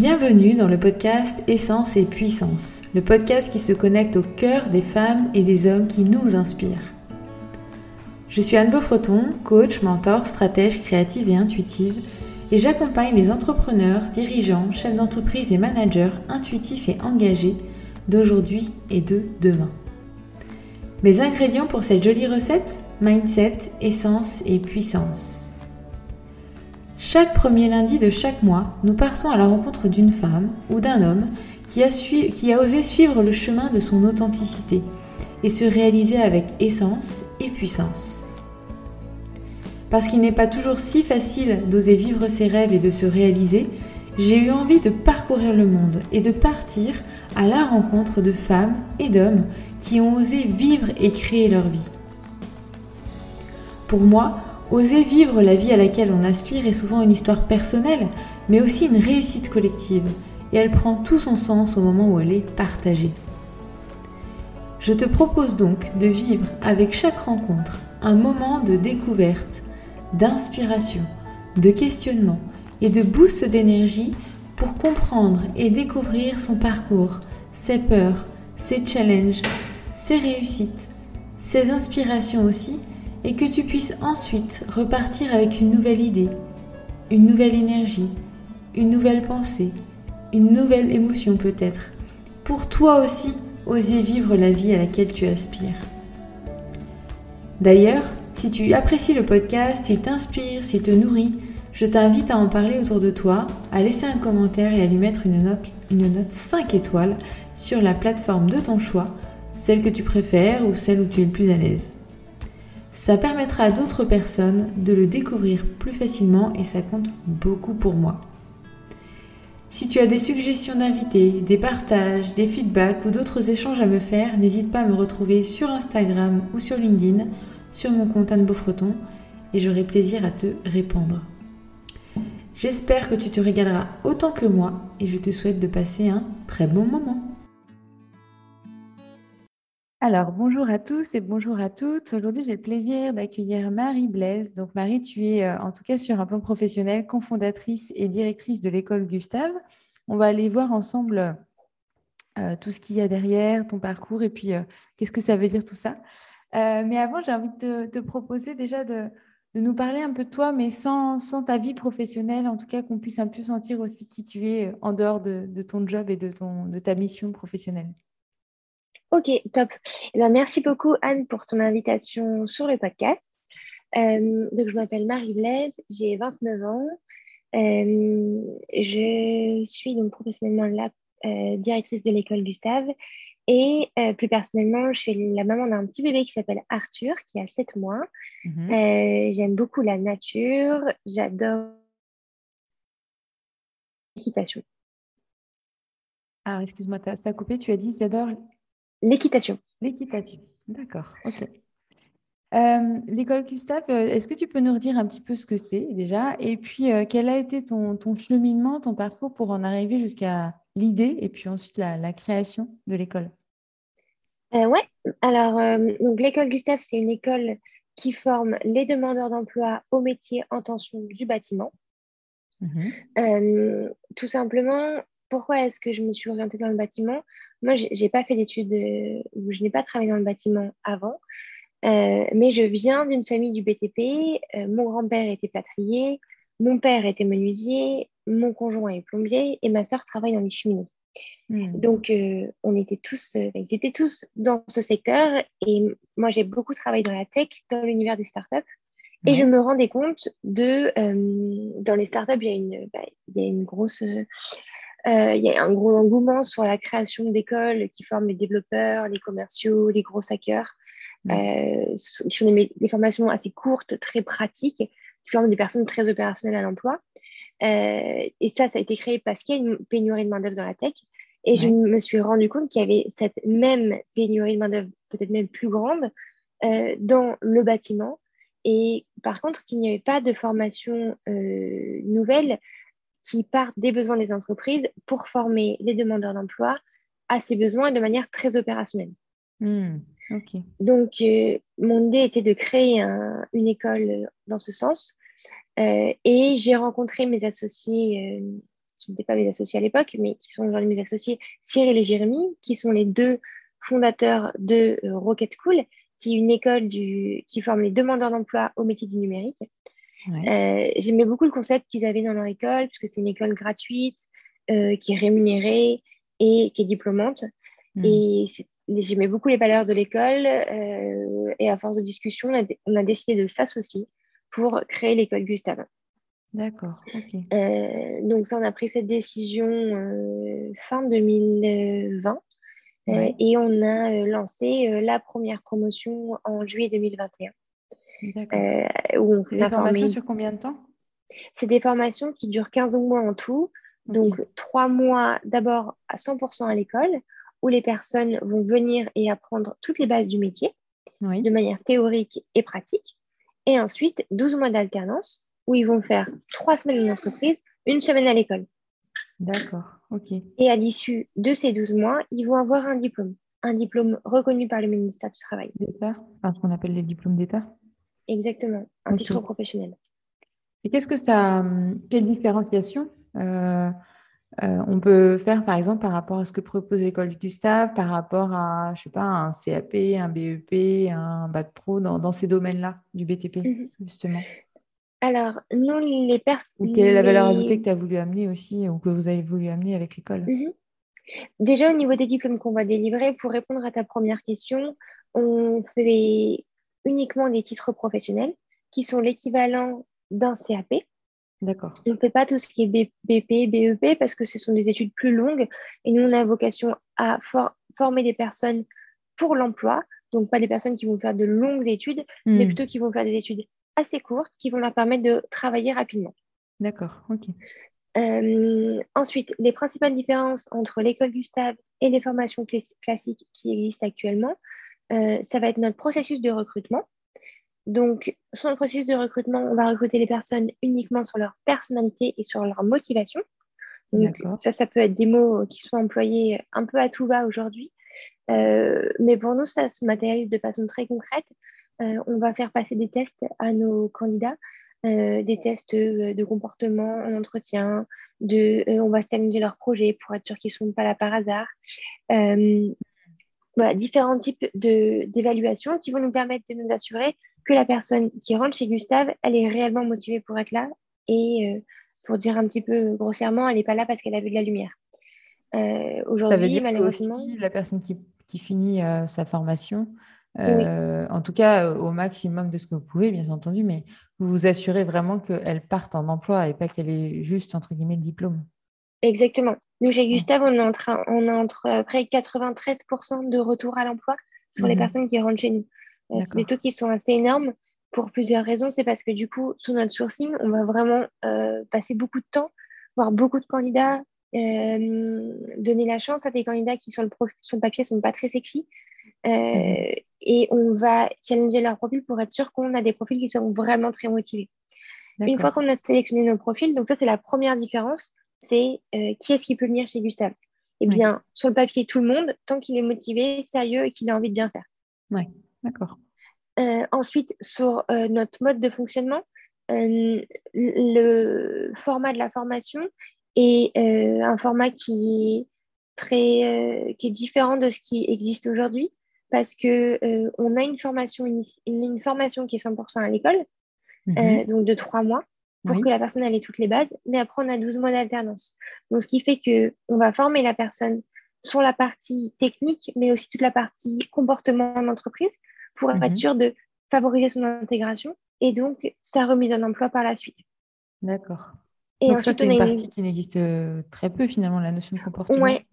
Bienvenue dans le podcast Essence et Puissance, le podcast qui se connecte au cœur des femmes et des hommes qui nous inspirent. Je suis Anne Beaufreton, coach, mentor, stratège créative et intuitive, et j'accompagne les entrepreneurs, dirigeants, chefs d'entreprise et managers intuitifs et engagés d'aujourd'hui et de demain. Mes ingrédients pour cette jolie recette Mindset, essence et puissance. Chaque premier lundi de chaque mois, nous partons à la rencontre d'une femme ou d'un homme qui a, osé suivre le chemin de son authenticité et se réaliser avec essence et puissance. Parce qu'il n'est pas toujours si facile d'oser vivre ses rêves et de se réaliser, j'ai eu envie de parcourir le monde et de partir à la rencontre de femmes et d'hommes qui ont osé vivre et créer leur vie. Pour moi, Oser vivre la vie à laquelle on aspire est souvent une histoire personnelle, mais aussi une réussite collective, et elle prend tout son sens au moment où elle est partagée. Je te propose donc de vivre avec chaque rencontre un moment de découverte, d'inspiration, de questionnement et de boost d'énergie pour comprendre et découvrir son parcours, ses peurs, ses challenges, ses réussites, ses inspirations aussi et que tu puisses ensuite repartir avec une nouvelle idée, une nouvelle énergie, une nouvelle pensée, une nouvelle émotion peut-être, pour toi aussi oser vivre la vie à laquelle tu aspires. D'ailleurs, si tu apprécies le podcast, s'il t'inspire, s'il te nourrit, je t'invite à en parler autour de toi, à laisser un commentaire et à lui mettre une note, une note 5 étoiles sur la plateforme de ton choix, celle que tu préfères ou celle où tu es le plus à l'aise. Ça permettra à d'autres personnes de le découvrir plus facilement et ça compte beaucoup pour moi. Si tu as des suggestions d'invités, des partages, des feedbacks ou d'autres échanges à me faire, n'hésite pas à me retrouver sur Instagram ou sur LinkedIn, sur mon compte Anne Beaufreton, et j'aurai plaisir à te répondre. J'espère que tu te régaleras autant que moi et je te souhaite de passer un très bon moment. Alors, bonjour à tous et bonjour à toutes. Aujourd'hui, j'ai le plaisir d'accueillir Marie Blaise. Donc, Marie, tu es euh, en tout cas sur un plan professionnel, cofondatrice et directrice de l'école Gustave. On va aller voir ensemble euh, tout ce qu'il y a derrière, ton parcours et puis euh, qu'est-ce que ça veut dire tout ça. mais avant, j'ai envie de te, proposer déjà de, nous parler un peu de toi, mais sans, ta vie professionnelle, en tout cas qu'on puisse un peu sentir aussi qui tu es en dehors de, ton job et de ta mission professionnelle. Ok, top. Eh ben, merci beaucoup, Anne, pour ton invitation sur le podcast. Euh, donc, je m'appelle Marie-Blaise, j'ai 29 ans. Euh, je suis donc professionnellement la euh, directrice de l'école Gustave. Et plus personnellement, je suis la maman d'un petit bébé qui s'appelle Arthur, qui a 7 mois. Mhm. J'aime beaucoup la nature. J'adore l'équitation. Alors, excuse-moi, ça a coupé. Tu as dit j'adore L'équitation. L'équitation, d'accord. Euh, l'école Gustave, euh, est-ce que tu peux nous redire un petit peu ce que c'est déjà? Et puis, euh, quel a été ton, cheminement, ton parcours pour en arriver jusqu'à l'idée et puis ensuite la, création de l'école? Ouais, alors donc l'école Gustave, c'est une école qui forme les demandeurs d'emploi au métier en tension du bâtiment. Mhm. tout simplement, pourquoi est-ce que je me suis orientée dans le bâtiment? Moi, je n'ai pas fait d'études, euh, ou je n'ai pas travaillé dans le bâtiment avant, euh, mais je viens d'une famille du BTP. Euh, mon grand-père était plâtrier, mon père était menuisier, mon conjoint est plombier et ma soeur travaille dans les cheminées. Hmm. Donc, on était tous, ils étaient tous dans ce secteur et moi, j'ai beaucoup travaillé dans la tech, dans l'univers des startups. Et je me rendais compte de, dans les startups, il y a une, bah, il y a une grosse il y a un gros engouement sur la création d'écoles qui forment les développeurs, les commerciaux, les gros hackers, mmh. euh, qui sont des, formations assez courtes, très pratiques, qui forment des personnes très opérationnelles à l'emploi. Euh, et ça, ça a été créé parce qu'il y a une pénurie de main-d'œuvre dans la tech. Et je me suis rendu compte qu'il y avait cette même pénurie de main-d'œuvre, peut-être même plus grande, dans le bâtiment. Et par contre, qu'il n'y avait pas de formation nouvelle qui partent des besoins des entreprises pour former les demandeurs d'emploi à ces besoins de manière très opérationnelle. Hmm, Donc, euh, mon idée était de créer une école dans ce sens. Euh, et j'ai rencontré mes associés qui n'étaient pas mes associés à l'époque, mais qui sont aujourd'hui mes associés, Cyril et Jérémy, qui sont les deux fondateurs de Rocket School, qui est une école du, qui forme les demandeurs d'emploi au métier du numérique. J'aimais beaucoup le concept qu'ils avaient dans leur école, puisque c'est une école gratuite, qui est rémunérée et qui est diplômante. Hmm. Et j'aimais beaucoup les valeurs de l'école. et à force de discussion, on a décidé de s'associer pour créer l'école Gustave. D'accord. Euh, donc ça, on a pris cette décision euh, fin 2020 euh, et on a lancé la première promotion en juillet 2021. D'accord. des formations sur combien de temps? C'est des formations qui durent 15 mois en tout. Donc trois mois d'abord à 100% à l'école où les personnes vont venir et apprendre toutes les bases du métier de manière théorique et pratique. Et ensuite, 12 mois d'alternance où ils vont faire trois semaines en entreprise, une semaine à l'école. D'accord, ok. Et à l'issue de ces 12 mois, ils vont avoir un diplôme, un diplôme reconnu par le ministère du Travail. D'État, enfin, ce qu'on appelle les diplômes d'État? Exactement, un titre professionnel. Et qu'est-ce que ça, quelle différenciation euh, euh, on peut faire par exemple par rapport à ce que propose l'école du Gustave, par rapport à, je sais pas, un CAP, un BEP, un bac pro dans, ces domaines-là du BTP, mhm. justement? Alors, nous, les personnes. Quelle est la valeur ajoutée que tu as voulu amener aussi, ou que vous avez voulu amener avec l'école? Mhm. Déjà, au niveau des diplômes qu'on va délivrer, pour répondre à ta première question, on fait uniquement des titres professionnels qui sont l'équivalent d'un CAP. D'accord. On ne fait pas tout ce qui est BP, BEP parce que ce sont des études plus longues et nous, on a vocation à former des personnes pour l'emploi. Donc, pas des personnes qui vont faire de longues études, mais hmm. plutôt qui vont faire des études assez courtes qui vont leur permettre de travailler rapidement. D'accord, ok. Euh, ensuite, les principales différences entre l'école Gustave et les formations classiques qui existent actuellement, ça va être notre processus de recrutement. Donc, sur le processus de recrutement, on va recruter les personnes uniquement sur leur personnalité et sur leur motivation. Donc, ça, ça peut être des mots qui sont employés un peu à tout va aujourd'hui. Euh, mais pour nous, ça se matérialise de façon très concrète. Euh, on va faire passer des tests à nos candidats, euh, des tests de comportement en entretien, de, on va challenger leurs projets pour être sûr qu'ils ne sont pas là par hasard voilà, différents types d'évaluations qui vont nous permettre de nous assurer que la personne qui rentre chez Gustave, elle est réellement motivée pour être là et euh, pour dire un petit peu grossièrement, elle n'est pas là parce qu'elle a vu de la lumière. Euh, Aujourd'hui, malheureusement. Aussi, la personne qui, qui finit euh, sa formation, en tout cas au maximum de ce que vous pouvez, bien entendu, mais vous vous assurez vraiment qu'elle parte en emploi et pas qu'elle ait juste, entre guillemets, le diplôme. Exactement. Nous, chez Gustave, on, est on a entre près 93% de retour à l'emploi sur les mhm. personnes qui rentrent chez nous. Euh, c'est des taux qui sont assez énormes pour plusieurs raisons. C'est parce que du coup, sous notre sourcing, on va vraiment euh, passer beaucoup de temps, voir beaucoup de candidats, euh, donner la chance à des candidats qui, sur le, sur le papier, ne sont pas très sexy. Mhm. Et on va challenger leur profil pour être sûr qu'on a des profils qui sont vraiment très motivés. Une fois qu'on a sélectionné nos profils, donc ça, c'est la première différence c'est euh, qui est-ce qui peut venir chez Gustave? Eh bien, sur le papier, tout le monde, tant qu'il est motivé, sérieux et qu'il a envie de bien faire. Oui, d'accord. Euh, ensuite, sur euh, notre mode de fonctionnement, le format de la formation est un format qui est, très, qui est différent de ce qui existe aujourd'hui parce qu'on on a une formation, une, formation qui est 100% à l'école, mhm. donc de trois mois pour que la personne ait toutes les bases, mais après on a 12 mois d'alternance. Donc ce qui fait qu'on va former la personne sur la partie technique, mais aussi toute la partie comportement en entreprise pour être mhm. sûr de favoriser son intégration et donc sa remise en emploi par la suite. D'accord. Et donc ça, c'est une partie qui n'existe euh, très peu finalement, la notion de comportement. Ouais,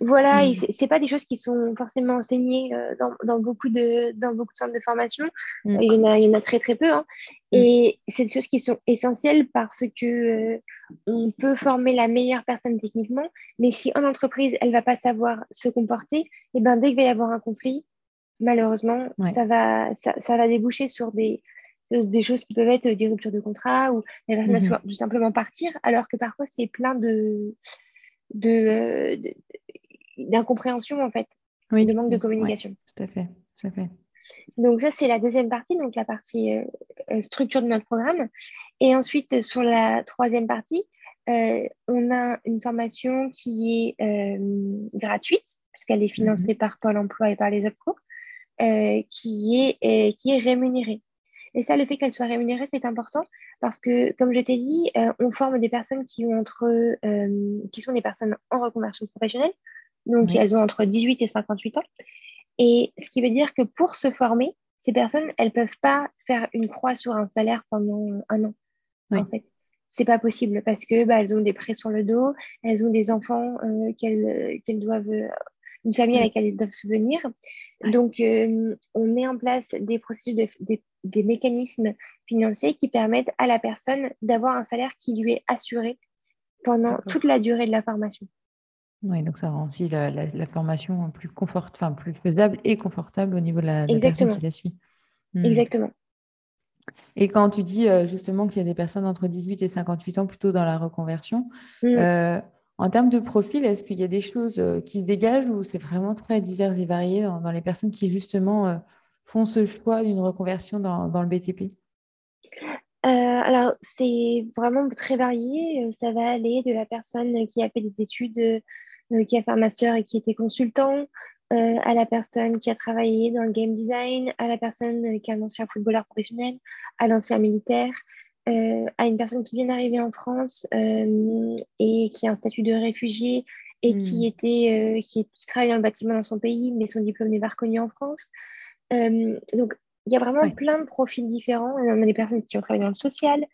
voilà, mm. ce n'est pas des choses qui sont forcément enseignées euh, dans, beaucoup, de, dans beaucoup de centres de formation. Mm. Il, y en a, il y en a très très peu. Hein. Mm. Et c'est des choses qui sont essentielles parce que euh, on peut former la meilleure personne techniquement, mais si en entreprise, elle ne va pas savoir se comporter, et eh ben, dès qu'il va y avoir un conflit, malheureusement, ça, va, ça, ça, va déboucher sur des, des choses qui peuvent être des ruptures de contrat ou la personne va tout simplement partir, alors que parfois, c'est plein de de, d'incompréhension en fait, de manque de communication. tout à fait, tout à fait. Donc ça, c'est la deuxième partie, donc la partie euh, euh, structure de notre programme. Et ensuite, sur la troisième partie, on a une formation qui est gratuite, puisqu'elle est financée mhm. par Pôle emploi et par les OPCO, qui, est, qui est rémunérée. Et ça, le fait qu'elle soit rémunérée, c'est important parce que, comme je t'ai dit, on forme des personnes qui, ont entre, qui sont des personnes en reconversion professionnelle. Donc, elles ont entre 18 et 58 ans. Et ce qui veut dire que pour se former, ces personnes, elles ne peuvent pas faire une croix sur un salaire pendant un an. En fait, c'est pas possible parce que bah, elles ont des prêts sur le dos, elles ont des enfants euh, qu'elles doivent, une famille à laquelle elles doivent subvenir. Donc, euh, on met en place des processus, des mécanismes financiers qui permettent à la personne d'avoir un salaire qui lui est assuré pendant toute la durée de la formation. Oui, donc ça rend aussi la, formation plus, confort, enfin, plus faisable et confortable au niveau de la, personne qui la suit. Hmm. Exactement. Et quand tu dis euh, justement qu'il y a des personnes entre 18 et 58 ans plutôt dans la reconversion, hmm. euh, en termes de profil, est-ce qu'il y a des choses euh, qui se dégagent ou c'est vraiment très divers et varié dans, les personnes qui justement font ce choix d'une reconversion dans, le BTP alors, c'est vraiment très varié. Ça va aller de la personne qui a fait des études euh, qui a fait un master et qui était consultant, euh, à la personne qui a travaillé dans le game design, à la personne euh, qui est un ancien footballeur professionnel, à l'ancien militaire, à une personne qui vient d'arriver en France et qui a un statut de réfugié et qui, hmm. était, qui, travaille dans le bâtiment dans son pays, mais son diplôme n'est pas reconnu en France. donc, il y a vraiment plein de profils différents. On a des personnes qui ont travaillé dans le social,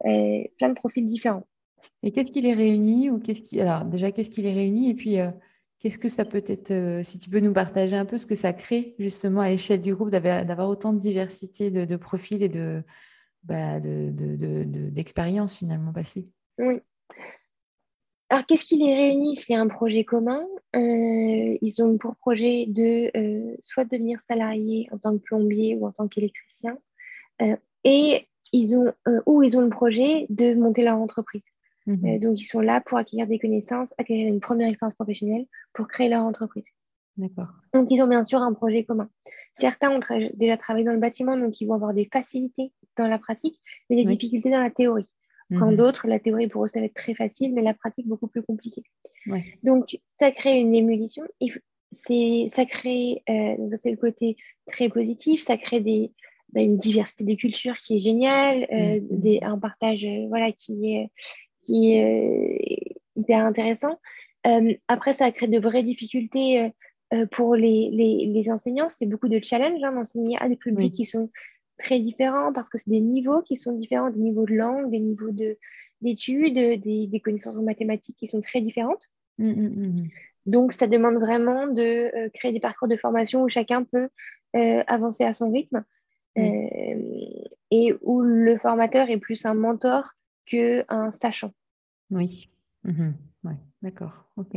plein de profils différents. Et qu'est-ce qui les réunit ou qu'est-ce qui alors déjà qu'est-ce qui les réunit? Et puis euh, qu'est-ce que ça peut être euh, si tu peux nous partager un peu ce que ça crée justement à l'échelle du groupe d'avoir autant de diversité de, profils et de bah, d'expériences finalement passées. Oui. Alors qu'est-ce qui les réunit? C'est un projet commun. Euh, ils ont pour projet de soit devenir salariés en tant que plombier ou en tant qu'électricien et ils ont ou ils ont le projet de monter leur entreprise. Mhm. Euh, donc, ils sont là pour acquérir des connaissances, acquérir une première expérience professionnelle pour créer leur entreprise. D'accord. Donc, ils ont bien sûr un projet commun. Certains ont déjà travaillé dans le bâtiment, donc ils vont avoir des facilités dans la pratique, mais des difficultés dans la théorie. Quand mhm. d'autres, la théorie pour eux, ça va être très facile, mais la pratique beaucoup plus compliquée. Donc, ça crée une émulation. Ça crée, euh, c'est le côté très positif, ça crée des, bah, une diversité de cultures qui est géniale, euh, mhm. des, un partage voilà, qui est, qui est euh, hyper intéressant. Euh, après, ça a créé de vraies difficultés euh, pour les, les, les enseignants. C'est beaucoup de challenges hein, d'enseigner à des publics qui sont très différents parce que c'est des niveaux qui sont différents, des niveaux de langue, des niveaux d'études, des, des, connaissances en mathématiques qui sont très différentes. Mmh, mmh, mmh, Donc, ça demande vraiment de créer des parcours de formation où chacun peut avancer à son rythme et où le formateur est plus un mentor qu'un sachant. Oui, d'accord. Ok.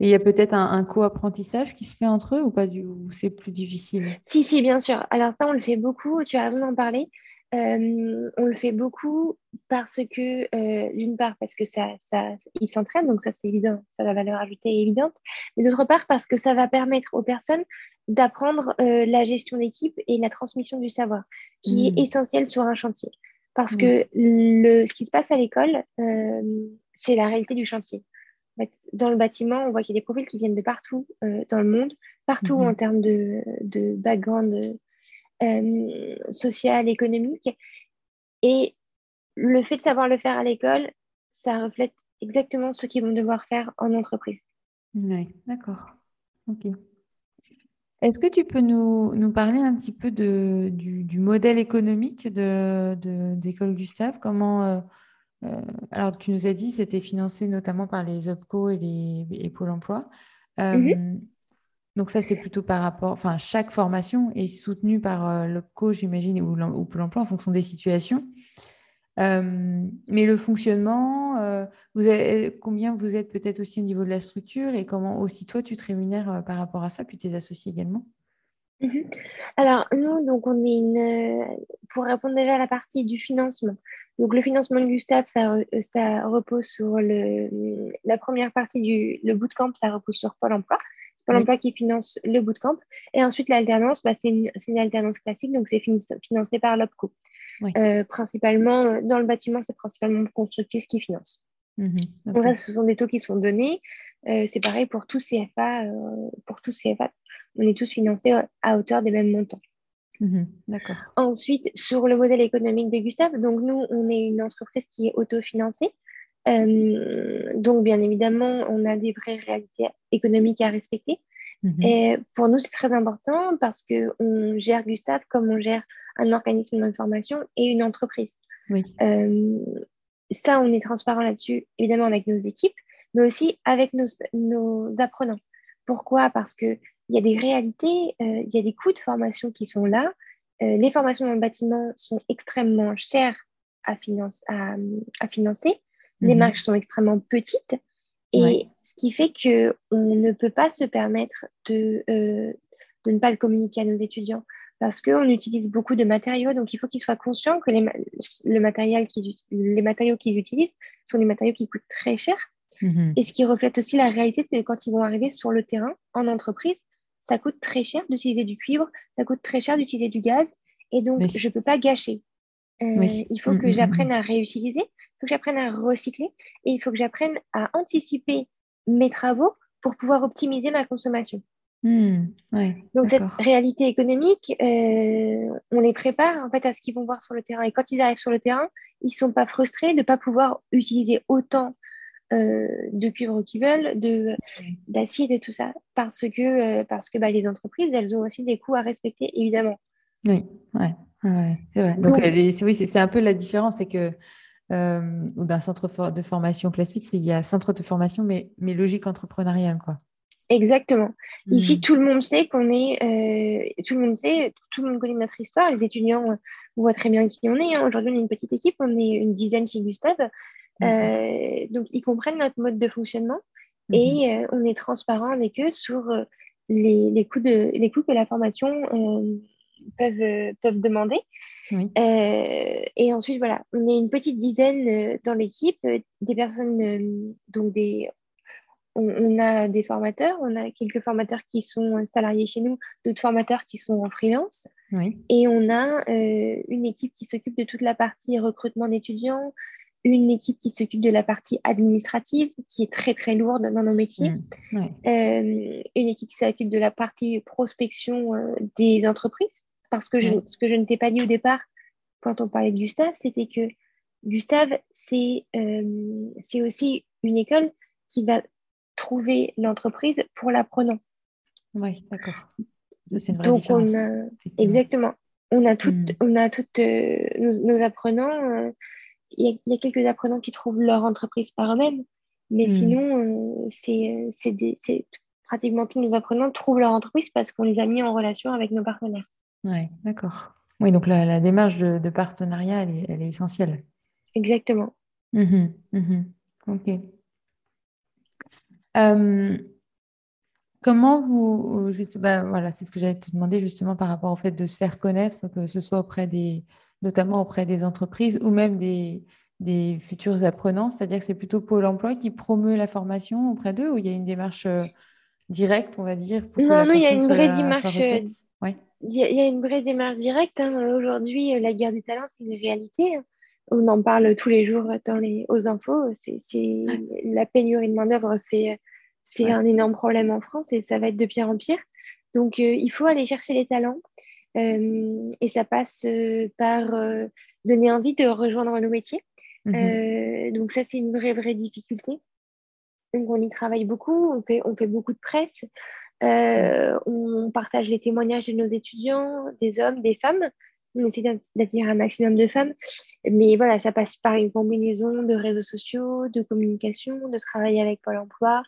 Et il y a peut-être un, co-apprentissage qui se fait entre eux ou pas du c'est plus difficile? Si, si, bien sûr. Alors ça, on le fait beaucoup, tu as raison d'en parler. Euh, on le fait beaucoup parce que, euh, d'une part, parce que ça, ça, ils s'entraînent, donc ça c'est évident, ça la valeur ajoutée est évidente, mais d'autre part parce que ça va permettre aux personnes d'apprendre euh, la gestion d'équipe et la transmission du savoir, qui est mmh. essentiel sur un chantier. Parce mm. que le, ce qui se passe à l'école, c'est la réalité du chantier. Dans le bâtiment, on voit qu'il y a des profils qui viennent de partout euh, dans le monde, partout mm-hmm. en termes de, de background euh, social, économique. Et le fait de savoir le faire à l'école, ça reflète exactement ce qu'ils vont devoir faire en entreprise. Oui, d'accord. Ok. Est-ce que tu peux nous, nous, parler un petit peu de, du, du, modèle économique d'école de, d'école Gustave? Comment euh, euh, Alors, tu nous as dit c'était financé notamment par les OPCO et, les, et Pôle emploi. Euh, mhm. Donc, ça, c'est plutôt par rapport. Enfin, chaque formation est soutenue par l'OPCO, j'imagine, ou, ou, Pôle emploi en fonction des situations. mais le fonctionnement, vous avez, combien vous êtes peut-être aussi au niveau de la structure et comment aussi toi tu te rémunères par rapport à ça, puis tes associés également? Mmh Alors nous, donc on est une, pour répondre déjà à la partie du financement. Donc le financement de Gustave, ça, ça repose sur le, la première partie du le bootcamp, ça repose sur Pôle Emploi. Pôle Emploi qui finance le bootcamp. Et ensuite l'alternance, bah, c'est une, une, alternance classique, donc c'est financé par l'OPCO. Euh, principalement, euh, dans le bâtiment, c'est principalement Constructis qui finance. Mhm. Donc ça, ce sont des taux qui sont donnés. c'est pareil pour tous CFA. pour tous CFA, on est tous financés à hauteur des mêmes montants. Mhm. D'accord. Ensuite, sur le modèle économique de Gustave, donc nous, on est une entreprise qui est autofinancée. Euh, donc, bien évidemment, on a des vraies réalités économiques à respecter. Mhm. Et pour nous, c'est très important parce qu'on gère Gustave comme on gère un organisme d'information et une entreprise. Oui. Euh, ça, on est transparent là-dessus, évidemment, avec nos équipes, mais aussi avec nos, nos apprenants. Pourquoi? Parce qu'il y a des réalités, euh, il y a des coûts de formation qui sont là. les formations dans le bâtiment sont extrêmement chères à, finance, à, à financer. Les mhm. marges sont extrêmement petites. Et ce qui fait qu'on ne peut pas se permettre de, euh, de ne pas le communiquer à nos étudiants parce qu'on utilise beaucoup de matériaux. Donc, il faut qu'ils soient conscients que les, le matériel les matériaux qu'ils utilisent sont des matériaux qui coûtent très cher. Mhm. Et ce qui reflète aussi la réalité que quand ils vont arriver sur le terrain, en entreprise, ça coûte très cher d'utiliser du cuivre, ça coûte très cher d'utiliser du gaz. Et donc, je ne peux pas gâcher. Euh, il faut mm, que mm, j'apprenne mm, à réutiliser, il faut que j'apprenne à recycler et il faut que j'apprenne à anticiper mes travaux pour pouvoir optimiser ma consommation. Donc cette réalité économique, euh, on les prépare en fait à ce qu'ils vont voir sur le terrain. Et quand ils arrivent sur le terrain, ils ne sont pas frustrés de ne pas pouvoir utiliser autant euh, de cuivre qu'ils veulent, d'acier et tout ça, parce que, parce que bah, les entreprises, elles ont aussi des coûts à respecter, évidemment. Oui, ouais. Ouais, c'est vrai. Donc, euh, oui, c'est un peu la différence, c'est que euh, d'un centre de formation classique, il y a centre de formation, mais, mais logique entrepreneuriale, quoi. Exactement. Ici, mmh. tout le monde sait qu'on est, euh, tout le monde sait, tout le monde connaît notre histoire. Les étudiants voient très bien qui on est. Hein. Aujourd'hui, on est une petite équipe, on est une dizaine chez Gustave. Donc, ils comprennent notre mode de fonctionnement mmh et on est transparent avec eux sur les, les, coûts de, les coûts que la formation peuvent, euh, peuvent demander. Euh, et ensuite, voilà, on est une petite dizaine euh, dans l'équipe, des personnes, donc des, on, a des formateurs, on a quelques formateurs qui sont salariés chez nous, d'autres formateurs qui sont en freelance. Et on a une équipe qui s'occupe de toute la partie recrutement d'étudiants, une équipe qui s'occupe de la partie administrative, qui est très très lourde dans nos métiers, mmh. une équipe qui s'occupe de la partie prospection des entreprises, parce que ce que je ne t'ai pas dit au départ, quand on parlait de Gustave, c'était que Gustave, euh, c'est aussi une école qui va trouver l'entreprise pour l'apprenant. Oui, d'accord. C'est une vraie Donc, différence, on exactement. On a toutes, on a toutes euh, nos, apprenants. Euh, il y, a quelques apprenants qui trouvent leur entreprise par eux-mêmes, mais hmm. sinon, c'est pratiquement tous nos apprenants trouvent leur entreprise parce qu'on les a mis en relation avec nos partenaires. Oui, d'accord. Oui, donc la, démarche de, partenariat, elle est, essentielle. Exactement. Mmh mmh ok. Euh, comment vous, juste, bah, voilà, c'est ce que j'allais te demander justement par rapport au fait de se faire connaître, que ce soit auprès des, notamment auprès des entreprises ou même des, des futurs apprenants, c'est-à-dire que c'est plutôt Pôle Emploi qui promeut la formation auprès d'eux ou il y a une démarche euh, directe, on va dire Non, non, il y a une vraie démarche. Ouais il y, a une vraie démarche directe. Hein. Aujourd'hui, euh, la guerre des talents, c'est une réalité. Hein. On en parle tous les jours dans les, aux infos. C'est, La pénurie de main-d'œuvre, c'est, c'est un énorme problème en France et ça va être de pire en pire. Donc, euh, il faut aller chercher les talents. Euh, et ça passe par donner envie de rejoindre nos métiers. Mmh donc, ça, c'est une vraie, vraie difficulté. Donc, on y travaille beaucoup. On fait, on fait beaucoup de presse. Euh, on partage les témoignages de nos étudiants, des hommes, des femmes. On essaie d'attirer un maximum de femmes. Mais voilà, ça passe par une combinaison de réseaux sociaux, de communication, de travail avec Pôle emploi,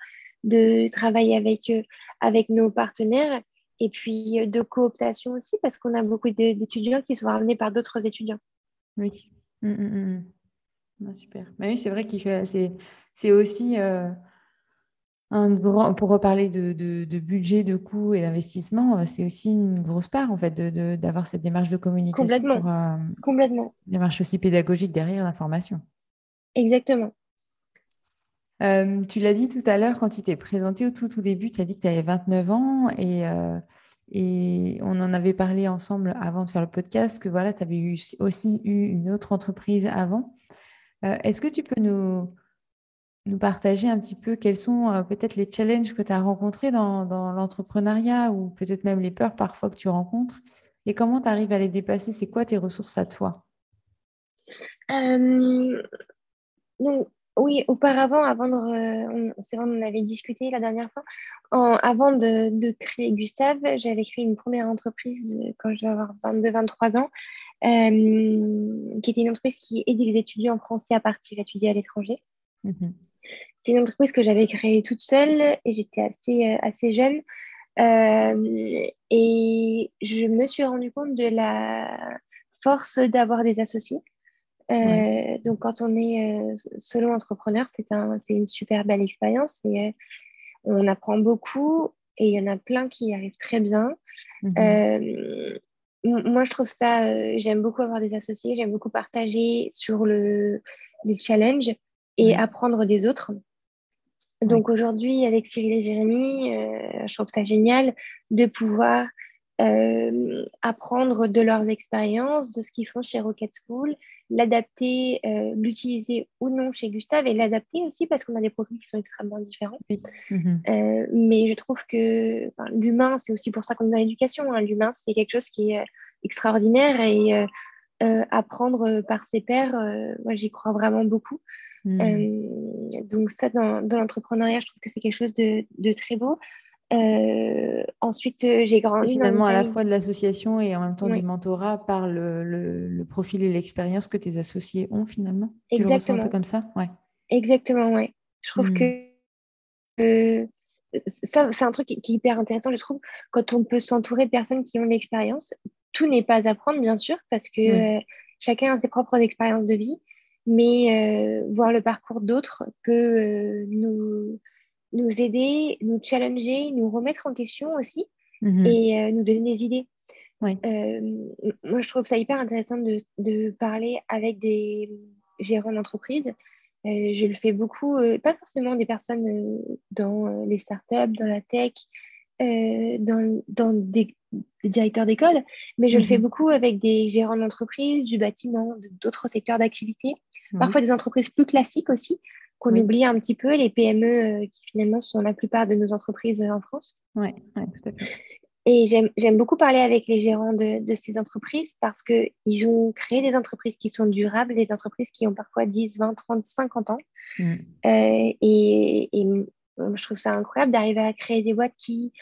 de travail avec, euh, avec nos partenaires et puis euh, de cooptation aussi, parce qu'on a beaucoup d'étudiants qui sont ramenés par d'autres étudiants. Oui. Mmh, mmh, mmh. super. Mais oui, c'est vrai que c'est aussi pour reparler de, budget, de coûts et d'investissement, euh, c'est aussi une grosse part en fait d'avoir cette démarche de communication. Complètement. Pour, euh, Complètement. Démarche aussi pédagogique derrière l'information. Exactement. Euh, tu l'as dit tout à l'heure quand tu t'es présenté au tout, tout début, tu as dit que tu avais 29 ans et, et on en avait parlé ensemble avant de faire le podcast, que voilà, tu avais aussi eu une autre entreprise avant. Est-ce que tu peux nous, partager un petit peu quels sont euh, peut-être les challenges que tu as rencontrés dans, l'entrepreneuriat ou peut-être même les peurs parfois que tu rencontres et comment tu arrives à les dépasser? C'est quoi tes ressources à toi? Euh, Oui, auparavant, avant de, c'est vrai, on avait discuté la dernière fois. avant de, créer Gustave, j'avais créé une première entreprise euh, quand je devais avoir 22-23 ans, qui était une entreprise qui aidait les étudiants français à partir étudier à l'étranger. Mhm. C'est une entreprise que j'avais créée toute seule et j'étais assez, euh, assez jeune. Euh, et je me suis rendu compte de la force d'avoir des associés. Euh, donc, quand on est solo entrepreneur, c'est un, une super belle expérience et on apprend beaucoup et il y en a plein qui y arrivent très bien. Mhm. moi, je trouve ça, j'aime beaucoup avoir des associés, j'aime beaucoup partager sur le, les challenges et apprendre des autres. Donc aujourd'hui, avec Cyril et Jérémy, euh, je trouve ça génial de pouvoir euh, apprendre de leurs expériences, de ce qu'ils font chez Rocket School, l'adapter, euh, l'utiliser ou non chez Gustave et l'adapter aussi parce qu'on a des profils qui sont extrêmement différents. Mhm. mais je trouve que l'humain, c'est aussi pour ça qu'on est dans l'éducation. Hein. L'humain, c'est quelque chose qui est extraordinaire et apprendre par ses pairs, moi j'y crois vraiment beaucoup. Euh, donc ça, dans, l'entrepreneuriat, je trouve que c'est quelque chose de, très beau. Euh, ensuite, euh, j'ai grandi. finalement, à la fois de l'association et en même temps du mentorat par le, profil et l'expérience que tes associés ont finalement. Exactement. Tu un peu comme ça? Ouais. Exactement, ouais. Je trouve hmm. que ça, c'est un truc qui, est hyper intéressant, je trouve, quand on peut s'entourer de personnes qui ont de l'expérience. Tout n'est pas à prendre, bien sûr, parce que chacun a ses propres expériences de vie mais euh, voir le parcours d'autres peut euh, nous, nous aider, nous challenger, nous remettre en question aussi mhm. et euh, nous donner des idées. moi, je trouve ça hyper intéressant de, de parler avec des gérants d'entreprise. je le fais beaucoup, pas forcément des personnes dans les startups, dans la tech, dans, dans des, directeurs d'école, mais je le fais mhm. beaucoup avec des gérants d'entreprise, du bâtiment, d'autres secteurs d'activité Parfois des entreprises plus classiques aussi, qu'on oublie un petit peu, les PME euh, qui finalement sont la plupart de nos entreprises euh, en France. Oui, ouais, tout à fait. Et j'aime beaucoup parler avec les gérants de, de ces entreprises parce qu'ils ont créé des entreprises qui sont durables, des entreprises qui ont parfois 10, 20, 30, 50 ans. Mm. Euh, et, et, je trouve ça incroyable d'arriver à créer des boîtes qui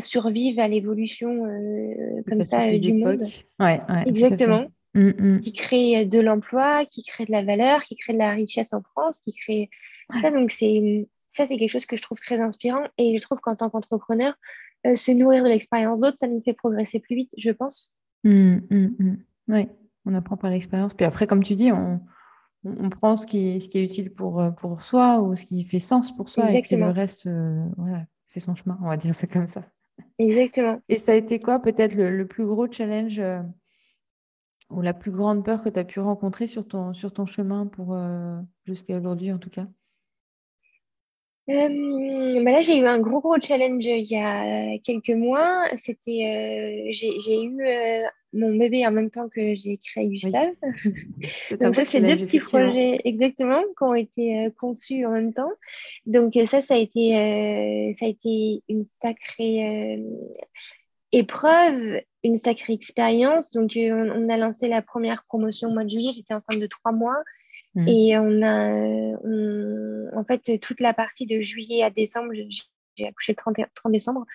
survivent à l'évolution comme ça du monde. Ouais, Exactement. Mm, mm. qui crée de l'emploi, qui crée de la valeur, qui crée de la richesse en France, qui crée ça. Donc, c'est ça, c'est quelque chose que je trouve très inspirant. Et je trouve qu'en tant qu'entrepreneur, euh, se nourrir de l'expérience d'autres, ça nous fait progresser plus vite, je pense. Mm, oui, on apprend par l'expérience. Puis après, comme tu dis, on, on prend ce qui, ce qui est utile pour, euh, pour soi ou ce qui fait sens pour soi. Et puis le reste euh, voilà, fait son chemin, on va dire ça comme ça. Exactement. Et ça a été quoi peut-être le, plus gros challenge ou la plus grande peur que tu as pu rencontrer sur ton, sur ton chemin pour euh, jusqu'à aujourd'hui en tout cas? Euh, bah là, j'ai eu un gros gros challenge il y a quelques mois. C'était, euh, j'ai eu mon bébé en même temps que j'ai créé Gustave. Donc ça, c'est deux petits projets exactement qui ont été conçus en même temps. Donc ça, ça a été, ça a été une sacrée épreuve, une sacrée expérience. Donc, euh, on, a lancé la première promotion au mois de juillet. J'étais enceinte de trois mois. Mmh. Et on a, en fait, toute la partie de juillet à décembre, j'ai accouché le 30, 30 décembre.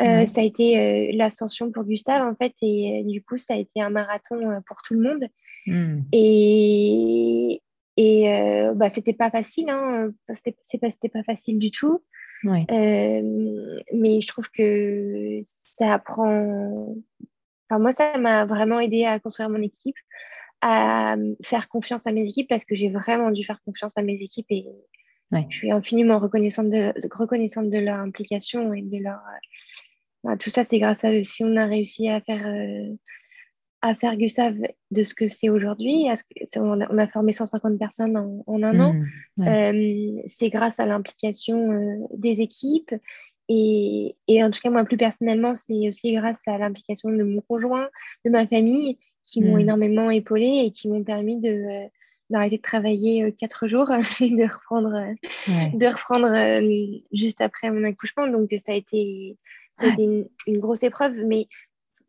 Euh, ça a été euh, l'ascension pour Gustave, en fait. Et du coup, ça a été un marathon pour tout le monde. Mmh. Et, et bah, c'était pas facile. Hein. C'était pas, pas facile du tout. Euh, mais je trouve que ça apprend. Enfin, moi, ça m'a vraiment aidé à construire mon équipe, à faire confiance à mes équipes parce que j'ai vraiment dû faire confiance à mes équipes et je suis infiniment reconnaissante de, reconnaissante de leur implication et de leur. Euh, tout ça, c'est grâce à eux. Si on a réussi à faire euh, à faire Gustave de ce que c'est aujourd'hui. On, a formé 150 personnes en, un an. Mmh, euh, c'est grâce à l'implication euh, des équipes. Et, en tout cas, moi, plus personnellement, c'est aussi grâce à l'implication de mon conjoint, de ma famille, qui m'ont mmh. énormément épaulé et qui m'ont permis de, d'arrêter de travailler quatre jours et de reprendre, de reprendre juste après mon accouchement. Donc, ça a été, une, grosse épreuve. Mais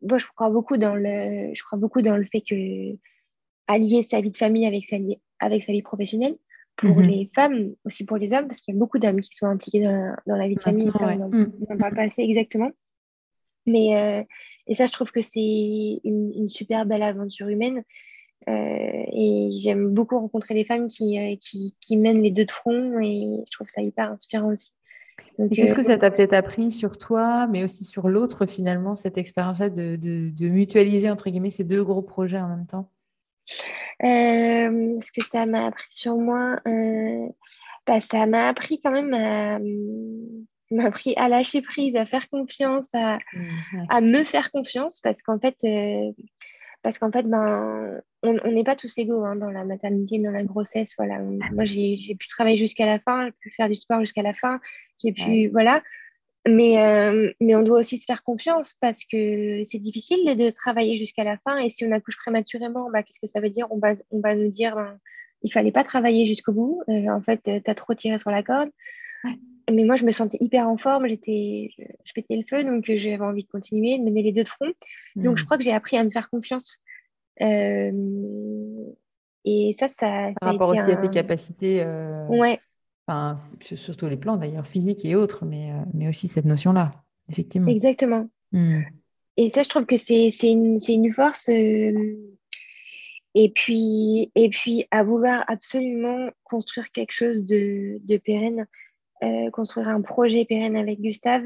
moi, je crois beaucoup dans le, je crois beaucoup dans le fait que allier sa vie de famille avec sa, avec sa vie professionnelle, pour mhm. les femmes, aussi pour les hommes, parce qu'il y a beaucoup d'hommes qui sont impliqués dans la, vie de famille, ça, on n'en parle pas assez exactement. Mais, euh, et ça, je trouve que c'est une, super belle aventure humaine. Euh, et j'aime beaucoup rencontrer des femmes qui, euh, qui, qui, mènent les deux de front et je trouve ça hyper inspirant aussi. Qu'est-ce que ça t'a peut-être appris sur toi, mais aussi sur l'autre finalement, cette expérience-là de, de, de, mutualiser entre guillemets ces deux gros projets en même temps? Euh, ce que ça m'a appris sur moi, euh, bah, ça m'a appris quand même à, m'a appris à lâcher prise, à faire confiance, à, mmh, à me faire confiance, parce qu'en fait, euh, parce qu'en fait, ben, on n'est pas tous égaux hein, dans la maternité, dans la grossesse. Voilà. Moi, j'ai pu travailler jusqu'à la fin, j'ai pu faire du sport jusqu'à la fin, j'ai pu, voilà. Mais, euh, mais on doit aussi se faire confiance parce que c'est difficile de travailler jusqu'à la fin. Et si on accouche prématurément, bah, qu'est-ce que ça veut dire? On va, on va nous dire ben, il fallait pas travailler jusqu'au bout. Euh, en fait, tu as trop tiré sur la corde. Mais moi, je me sentais hyper en forme. J'étais, je, pétais le feu. Donc, j'avais envie de continuer, de mener les deux de front. Donc, je hmm. crois que j'ai appris à me faire confiance. Euh, et ça, ça. Par rapport aussi à tes capacités. Ouais Enfin, sur tous les plans d'ailleurs, physique et autres, mais, euh, mais aussi cette notion-là, effectivement. Exactement. Hmm. Et ça, je trouve que c'est une, une, force. Euh, et, puis, et puis, à vouloir absolument construire quelque chose de, de pérenne, euh, construire un projet pérenne avec Gustave,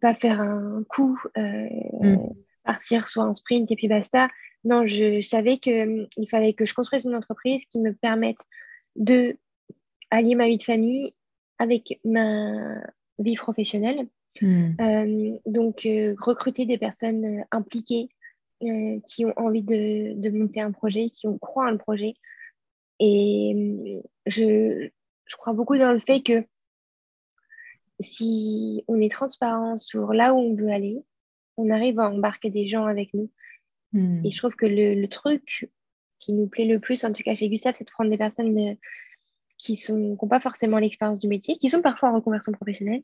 pas faire un coup, hmm. partir sur un sprint et puis basta. Non, je savais qu'il fallait que je construise une entreprise qui me permette de allier ma vie de famille avec ma vie professionnelle. Euh, donc, euh, recruter des personnes euh, impliquées qui ont envie de, monter un projet, qui ont croit en le projet. Et je, je crois beaucoup dans le fait que si on est transparent sur là où on veut aller, on arrive à embarquer des gens avec nous. Hmm. Et je trouve que le, le, truc qui nous plaît le plus, en tout cas chez Gustave, c'est de prendre des personnes qui n'ont pas forcément l'expérience du métier, qui sont parfois en reconversion professionnelle,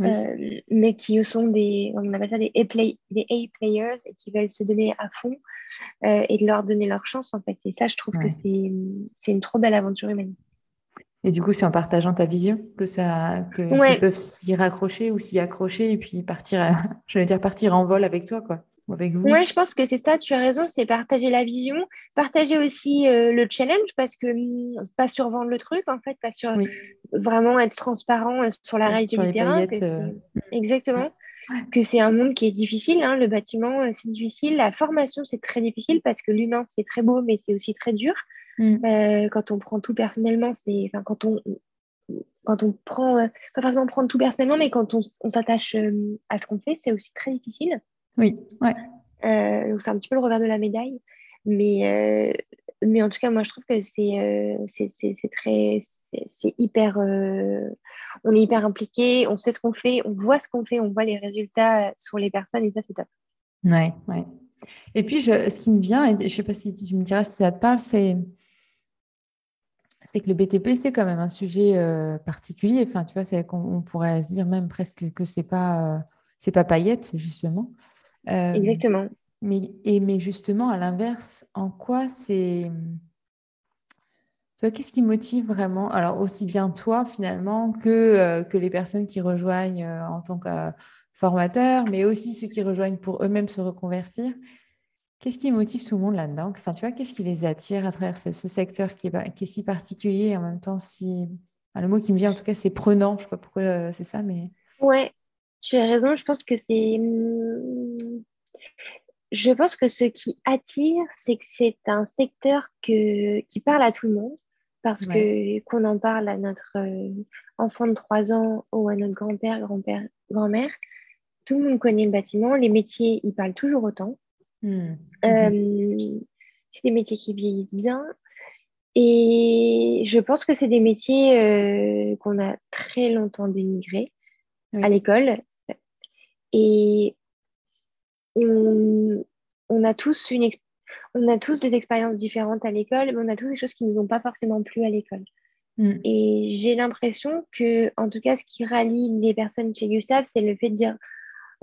euh, mais qui sont des, on appelle ça des A-players et qui veulent se donner à fond euh, et de leur donner leur chance en fait. Et ça, je trouve que c'est une trop belle aventure humaine. Et du coup, c'est en partageant ta vision que ça, que peuvent s'y raccrocher ou s'y accrocher et puis partir, je dire partir en vol avec toi, quoi avec vous Oui, je pense que c'est ça, tu as raison, c'est partager la vision, partager aussi euh, le challenge parce que hmm, pas survendre le truc en fait, pas sur vraiment être transparent euh, sur la réalité du terrain. Euh, Exactement. Que c'est un monde qui est difficile, hein, le bâtiment c'est difficile, la formation c'est très difficile parce que l'humain c'est très beau mais c'est aussi très dur. Mm. quand on prend tout personnellement, c'est quand on quand on prend, pas forcément prendre tout personnellement, mais quand on, on s'attache à ce qu'on fait, c'est aussi très difficile. Oui, ouais. Euh, donc c'est un petit peu le revers de la médaille. Mais, euh, mais en tout cas, moi, je trouve que c'est euh, c'est très. C'est hyper. on est hyper impliqué, on sait ce qu'on fait, on voit ce qu'on fait, on voit les résultats sur les personnes et ça, c'est top. Ouais, ouais. Et puis, je, ce qui me vient, et je ne sais pas si tu me diras si ça te parle, c'est c'est que le BTP, c'est quand même un sujet particulier. Enfin, tu vois, c'est qu'on pourrait se dire même presque que c'est pas, c'est pas paillette, justement. Euh, Exactement. Mais, et, mais justement, à l'inverse, en quoi c'est. qu'est-ce qui motive vraiment, alors aussi bien toi finalement que, euh, que les personnes qui rejoignent euh, en tant que formateurs, mais aussi ceux qui rejoignent pour eux-mêmes se reconvertir Qu'est-ce qui motive tout le monde là-dedans? Enfin, tu vois, qu'est-ce qui les attire à travers ce, secteur qui est, qui est, si particulier et en même temps si. le mot qui me vient en tout cas, c'est prenant. Je ne sais pas pourquoi c'est ça, mais. Ouais, tu as raison, je pense que c'est. Hmm, je pense que ce qui attire, c'est que c'est un secteur que... qui parle à tout le monde. Parce que qu'on en parle à notre euh, enfant de 3 ans ou à notre grand-père, grand-père, grand-mère, tout le monde connaît le bâtiment. Les métiers, ils parlent toujours autant. Hmm. Euh, c'est des métiers qui vieillissent bien. Et je pense que c'est des métiers euh, qu'on a très longtemps dénigrés à l'école et on, a tous une on a tous des expériences différentes à l'école, mais on a tous des choses qui ne nous ont pas forcément plu à l'école. Mm. Et j'ai l'impression que, en tout cas, ce qui rallie les personnes chez Gustave, c'est le fait de dire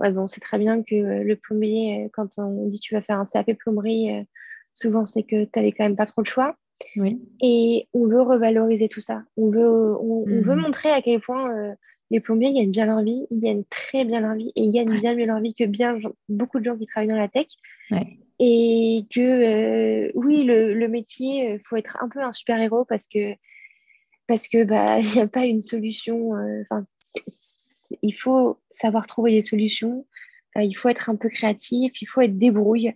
Ouais, bon, c'est très bien que le plombier, quand on dit tu vas faire un CAP plomberie, souvent c'est que tu n'avais quand même pas trop de choix. Oui. Et on veut revaloriser tout ça. On veut, on, veut mm. montrer à quel point les plombiers gagnent bien leur vie, ils gagnent très bien leur vie et ils gagnent bien mieux leur vie que bien beaucoup de gens qui travaillent dans la tech. Et que euh, oui, le, métier, il euh, faut être un peu un super-héros parce que parce que bah il n'y a pas une solution. Euh, il faut savoir trouver des solutions. il faut être un peu créatif. Il faut être débrouille.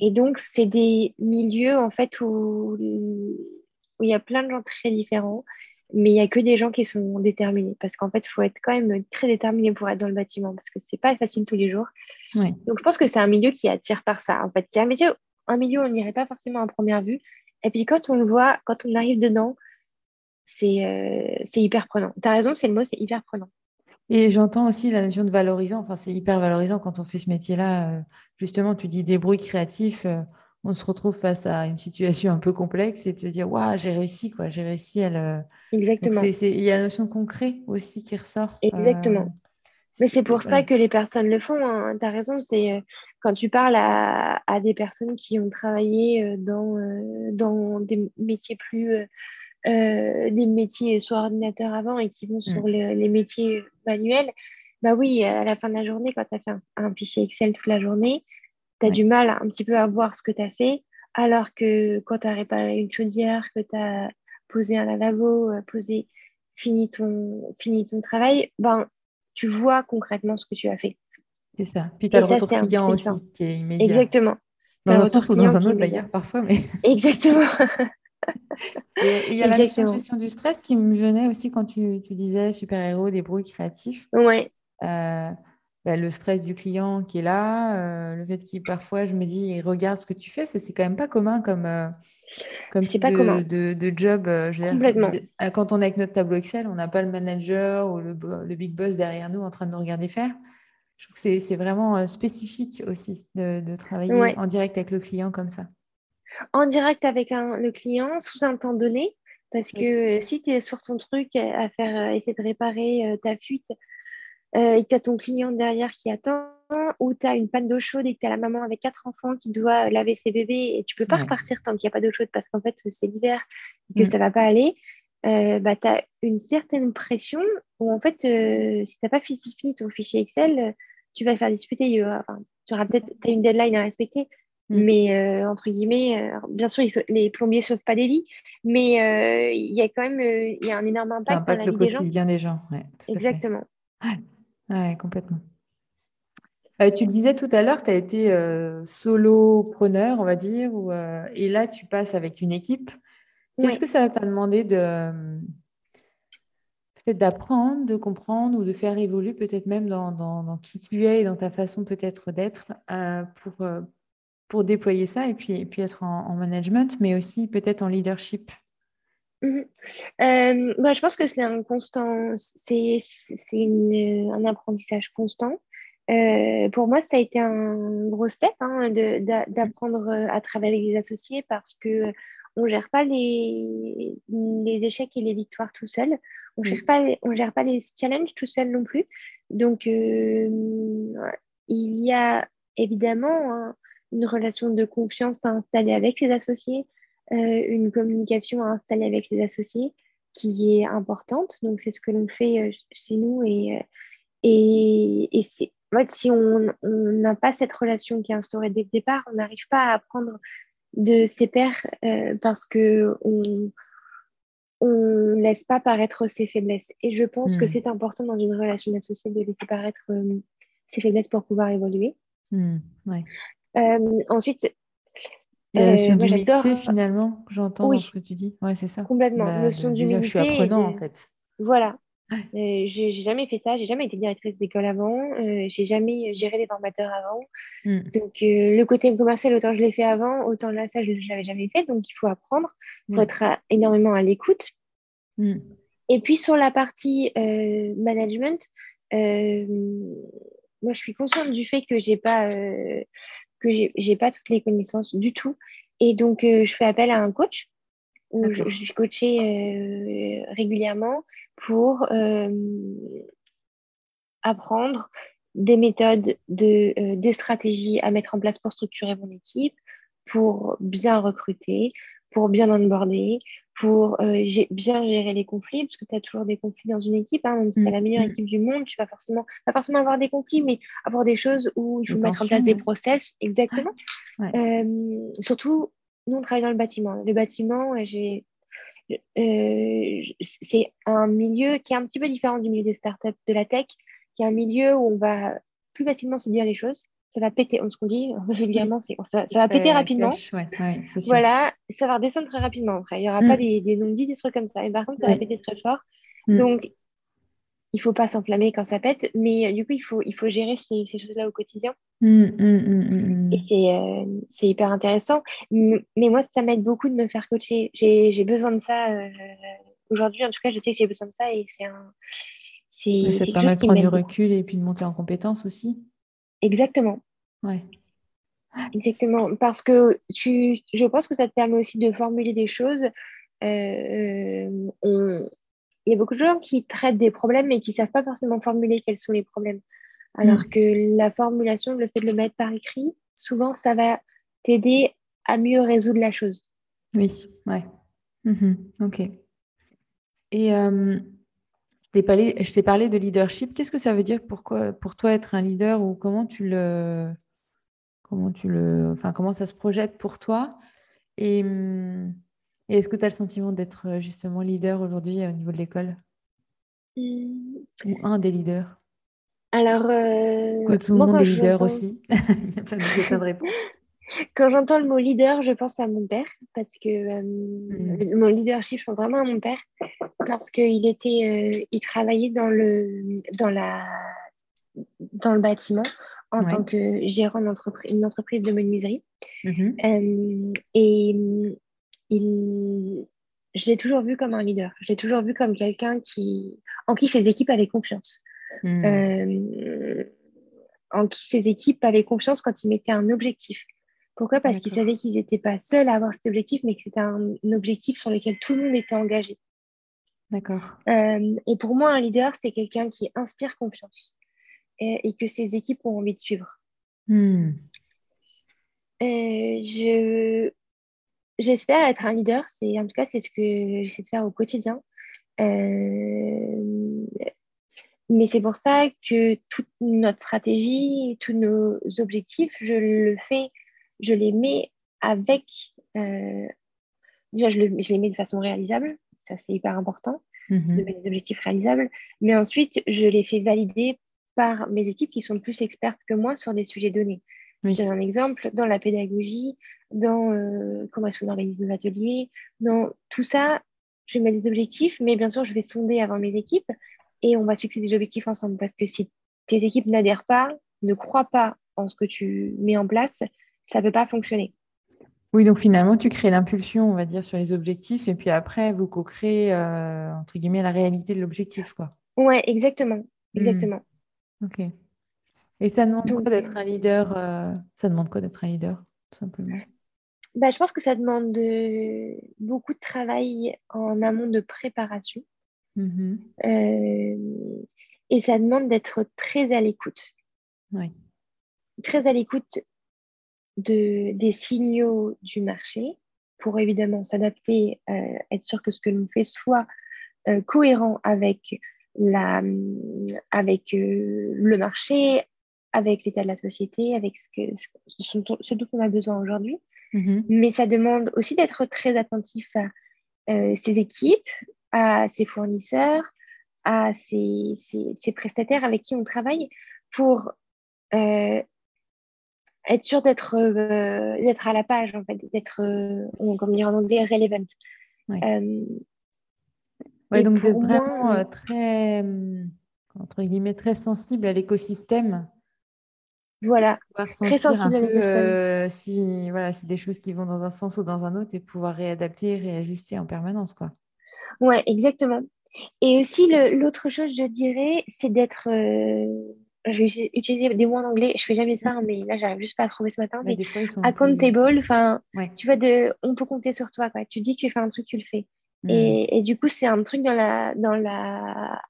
Et donc c'est des milieux en fait où où il y a plein de gens très différents mais il n'y a que des gens qui sont déterminés. Parce qu'en fait, il faut être quand même très déterminé pour être dans le bâtiment, parce que ce n'est pas facile tous les jours. Donc, je pense que c'est un milieu qui attire par ça. En fait, c'est un milieu, un milieu où on n'irait pas forcément à première vue. Et puis, quand on le voit, quand on arrive dedans, c'est euh, hyper prenant. Tu as raison, c'est le mot, c'est hyper prenant. Et j'entends aussi la notion de valorisant. Enfin, c'est hyper valorisant quand on fait ce métier-là. Euh, justement, tu dis débrouille créatif. Euh, on se retrouve face à une situation un peu complexe et de se dire waouh j'ai réussi quoi j'ai réussi à le exactement il y a la notion de concret aussi qui ressort exactement euh, mais c'est pour ça que les personnes le font hein. tu as raison c'est quand tu parles à, des personnes qui ont travaillé dans, dans des métiers plus des métiers sur ordinateur avant et qui vont sur mm. les métiers manuels bah oui à la fin de la journée quand tu as fait un fichier Excel toute la journée tu as du mal un petit peu à voir ce que tu as fait, alors que quand tu as réparé une chaudière, que tu as posé un lavabo, euh, posé, fini ton, fini ton travail, ben, tu vois concrètement ce que tu as fait. C'est ça. Puis tu as le retour client aussi qui est immédiat. Exactement. Dans un sens ou dans un autre d'ailleurs, parfois. Mais... Exactement. il y a la gestion du stress qui me venait aussi quand tu, tu disais super-héros, des bruits créatifs. Ouais. Euh, bah, le stress du client qui est là, euh, le fait qu'il parfois je me dis regarde ce que tu fais, c'est quand même pas commun comme euh, comme type pas de, De, de, job. Complètement. quand on est avec notre tableau Excel, on n'a pas le manager ou le, big boss derrière nous en train de nous regarder faire. Je trouve que c'est vraiment spécifique aussi de, travailler en direct avec le client comme ça. En direct avec le client sous un temps donné, parce que si tu es sur ton truc à faire essayer de réparer ta fuite euh, et que tu as ton client derrière qui attend, ou tu as une panne d'eau chaude et que tu as la maman avec quatre enfants qui doit laver ses bébés et tu peux pas repartir tant qu'il n'y a pas d'eau chaude parce qu'en fait c'est l'hiver et que ça mm. ça va pas aller, euh, bah, tu as une certaine pression où en fait, euh, si tu n'as pas fini ton fichier Excel, tu vas faire disputer. tu auras peut-être une deadline à respecter. Mm. Mais entre guillemets, bien sûr, les plombiers ne sauvent pas des vies, mais il y a quand même il y a un énorme impact, dans la vie des gens. quotidien des gens. Exactement. Oui, complètement. Euh, tu le disais tout à l'heure, tu as été euh, solopreneur, on va dire, euh, et là, tu passes avec une équipe. Qu'est-ce que ça t'a demandé de peut-être d'apprendre, de comprendre ou de faire évoluer peut-être même dans, qui tu es et dans ta façon peut-être d'être pour, pour déployer ça et puis, puis être en management, mais aussi peut-être en leadership Mhm. Euh, bah, je pense que c'est un constant, c'est un apprentissage constant. Euh, pour moi, ça a été un gros step hein, d'apprendre à travailler avec des associés parce que on gère pas les, les échecs et les victoires tout seul. On ne gère, pas, on gère pas les challenges tout seul non plus. Donc, euh, il y a évidemment une relation de confiance à installer avec ses associés, euh, une communication à installer avec les associés qui est importante. Donc, c'est ce que l'on fait euh, chez nous. Et, euh, et, et c'est, en fait, si on n'a pas cette relation qui est instaurée dès le départ, on n'arrive pas à apprendre de ses pairs parce qu'on on laisse pas paraître ses faiblesses. Et je pense que hmm. c'est important dans une relation d'associé de laisser paraître ses faiblesses pour pouvoir évoluer. Hmm, ouais. Ensuite, y a la notion d'humilité finalement, j'entends ce que tu dis. Ouais, c'est ça. Complètement. La, notion d'humilité. Je suis apprenant en fait. Voilà. Euh, j'ai jamais fait ça, j'ai jamais été directrice d'école avant, euh, j'ai jamais géré des formateurs avant. Hmm. Donc euh, le côté commercial, autant je l'ai fait avant, autant là, ça, je ne l'avais jamais fait. Donc il faut apprendre, il faut hmm. être énormément à l'écoute. Hmm. Et puis sur la partie management, moi je suis consciente du fait que j'ai pas que j'ai pas toutes les connaissances du tout. Et donc, je fais appel à un coach où je, suis coachée régulièrement pour apprendre des méthodes, de, des stratégies à mettre en place pour structurer mon équipe, pour bien recruter, pour bien onboarder, pour euh, bien gérer les conflits, parce que tu as toujours des conflits dans une équipe. Hein, même si tu as la meilleure mm, mm. équipe du monde, tu vas forcément, pas forcément avoir des conflits, mais avoir des choses où il faut mettre en place des process. Exactement. Euh, surtout, nous, on travaille dans le bâtiment. Le bâtiment, j'ai. Euh, c'est un milieu qui est un petit peu différent du milieu des startups, de la tech, qui est un milieu où on va plus facilement se dire les choses ça va péter. Ce qu'on dit régulièrement, c'est ça, ça va péter rapidement. voilà, ça va redescendre très rapidement. Après, il n'y aura pas mm. des, des non-dits, des trucs comme ça. Et par contre, ça va péter très fort. Mm. Donc, il ne faut pas s'enflammer quand ça pète, mais euh, du coup, il faut, il faut gérer ces, ces choses-là au quotidien. Mm, et c'est euh, c'est hyper intéressant. Mais moi, ça m'aide beaucoup de me faire coacher. J'ai besoin de ça. Euh, aujourd'hui, en tout cas, je sais que j'ai besoin de ça et c'est un. Ça te permet de prendre du recul et puis de monter en compétence aussi. Exactement. Ouais. Exactement. Parce que tu, je pense que ça te permet aussi de formuler des choses. Euh, il y a beaucoup de gens qui traitent des problèmes mais qui ne savent pas forcément formuler quels sont les problèmes. Alors mm. que la formulation, le fait de le mettre par écrit, souvent, ça va t'aider à mieux résoudre la chose. Oui, ouais. Mhm. ok. Et euh, je t'ai parlé de leadership. Qu'est-ce que ça veut dire pour, pour toi être un leader ou comment tu le, comment tu le, enfin comment ça se projette pour toi Et, est-ce que tu as le sentiment d'être euh, justement leader aujourd'hui au niveau de l'école? Mmh. Ou un des leaders? Alors, euh, tout le monde est leader aussi. Il y a plein de réponses. Quand j'entends le mot leader, je pense à mon père parce que euh, hmm. mon leadership, je pense vraiment à mon père parce qu'il était, euh, il travaillait dans le, dans la, dans le bâtiment en tant que gérant d'une entreprise, de menuiserie. Mhm. Euh, et il, je l'ai toujours vu comme un leader. Je l'ai toujours vu comme quelqu'un qui, en qui ses équipes avaient confiance. Hmm. en qui ses équipes avaient confiance quand il mettait un objectif. Pourquoi? Parce qu'ils savaient qu'ils n'étaient pas seuls à avoir cet objectif, mais que c'était un, objectif sur lequel tout le monde était engagé. D'accord. Euh, et pour moi, un leader, c'est quelqu'un qui inspire confiance et, que ses équipes ont envie de suivre. Hmm. Euh, je, j'espère être un leader. C'est, en tout cas, c'est ce que j'essaie de faire au quotidien. Euh, mais c'est pour ça que toute notre stratégie, tous nos objectifs, je le fais je les mets avec. Euh, déjà, je, les mets de façon réalisable, ça c'est hyper important, mhm. de mettre des objectifs réalisables. Mais ensuite, je les fais valider par mes équipes qui sont plus expertes que moi sur des sujets donnés. C'est un exemple dans la pédagogie, dans euh, comment est-ce qu'on organise nos ateliers, dans tout ça, je mets des objectifs, mais bien sûr, je vais sonder avant mes équipes et on va fixer des objectifs ensemble. Parce que si tes équipes n'adhèrent pas, ne croient pas en ce que tu mets en place, ça ne peut pas fonctionner. Oui, donc finalement, tu crées l'impulsion, on va dire, sur les objectifs, et puis après, vous co-créez, euh, entre guillemets, la réalité de l'objectif. Ouais, exactement. Hmm. Ok. Et ça demande quoi d'être un leader euh, Ça demande quoi d'être un leader, tout simplement? Bah, Je pense que ça demande beaucoup de travail en amont de préparation. Mm-hmm. Euh, et ça demande d'être très à l'écoute. Oui. Très à l'écoute de, des signaux du marché pour évidemment s'adapter, euh, être sûr que ce que l'on fait soit cohérent avec, la, avec euh, le marché, avec l'état de la société, avec ce, que, ce, dont on a besoin aujourd'hui. Mm-hmm. Mais ça demande aussi d'être très attentif à ses équipes, à ses fournisseurs, à ses, ses, prestataires avec qui on travaille pour être sûr d'être euh, d'être à la page, en fait, d'être, euh, comme dire en anglais, relevant. Ouais. Euh, donc d'être vraiment très, entre guillemets, très sensible à l'écosystème. Voilà, très sensible à l'écosystème. si, voilà, si des choses qui vont dans un sens ou dans un autre et pouvoir réadapter, réajuster en permanence. Quoi. Ouais, exactement. Et aussi, l'autre chose, je dirais, c'est d'être je vais utiliser des mots en anglais. Je fais jamais ça, mais là, j'arrive juste pas à trouver ce matin. Mais des fois, accountable, enfin, Ouais. tu vois, de, on peut compter sur toi, quoi. Tu dis que tu fais un truc, tu le fais. Mm. Et, et du coup, c'est un truc dans la, dans la,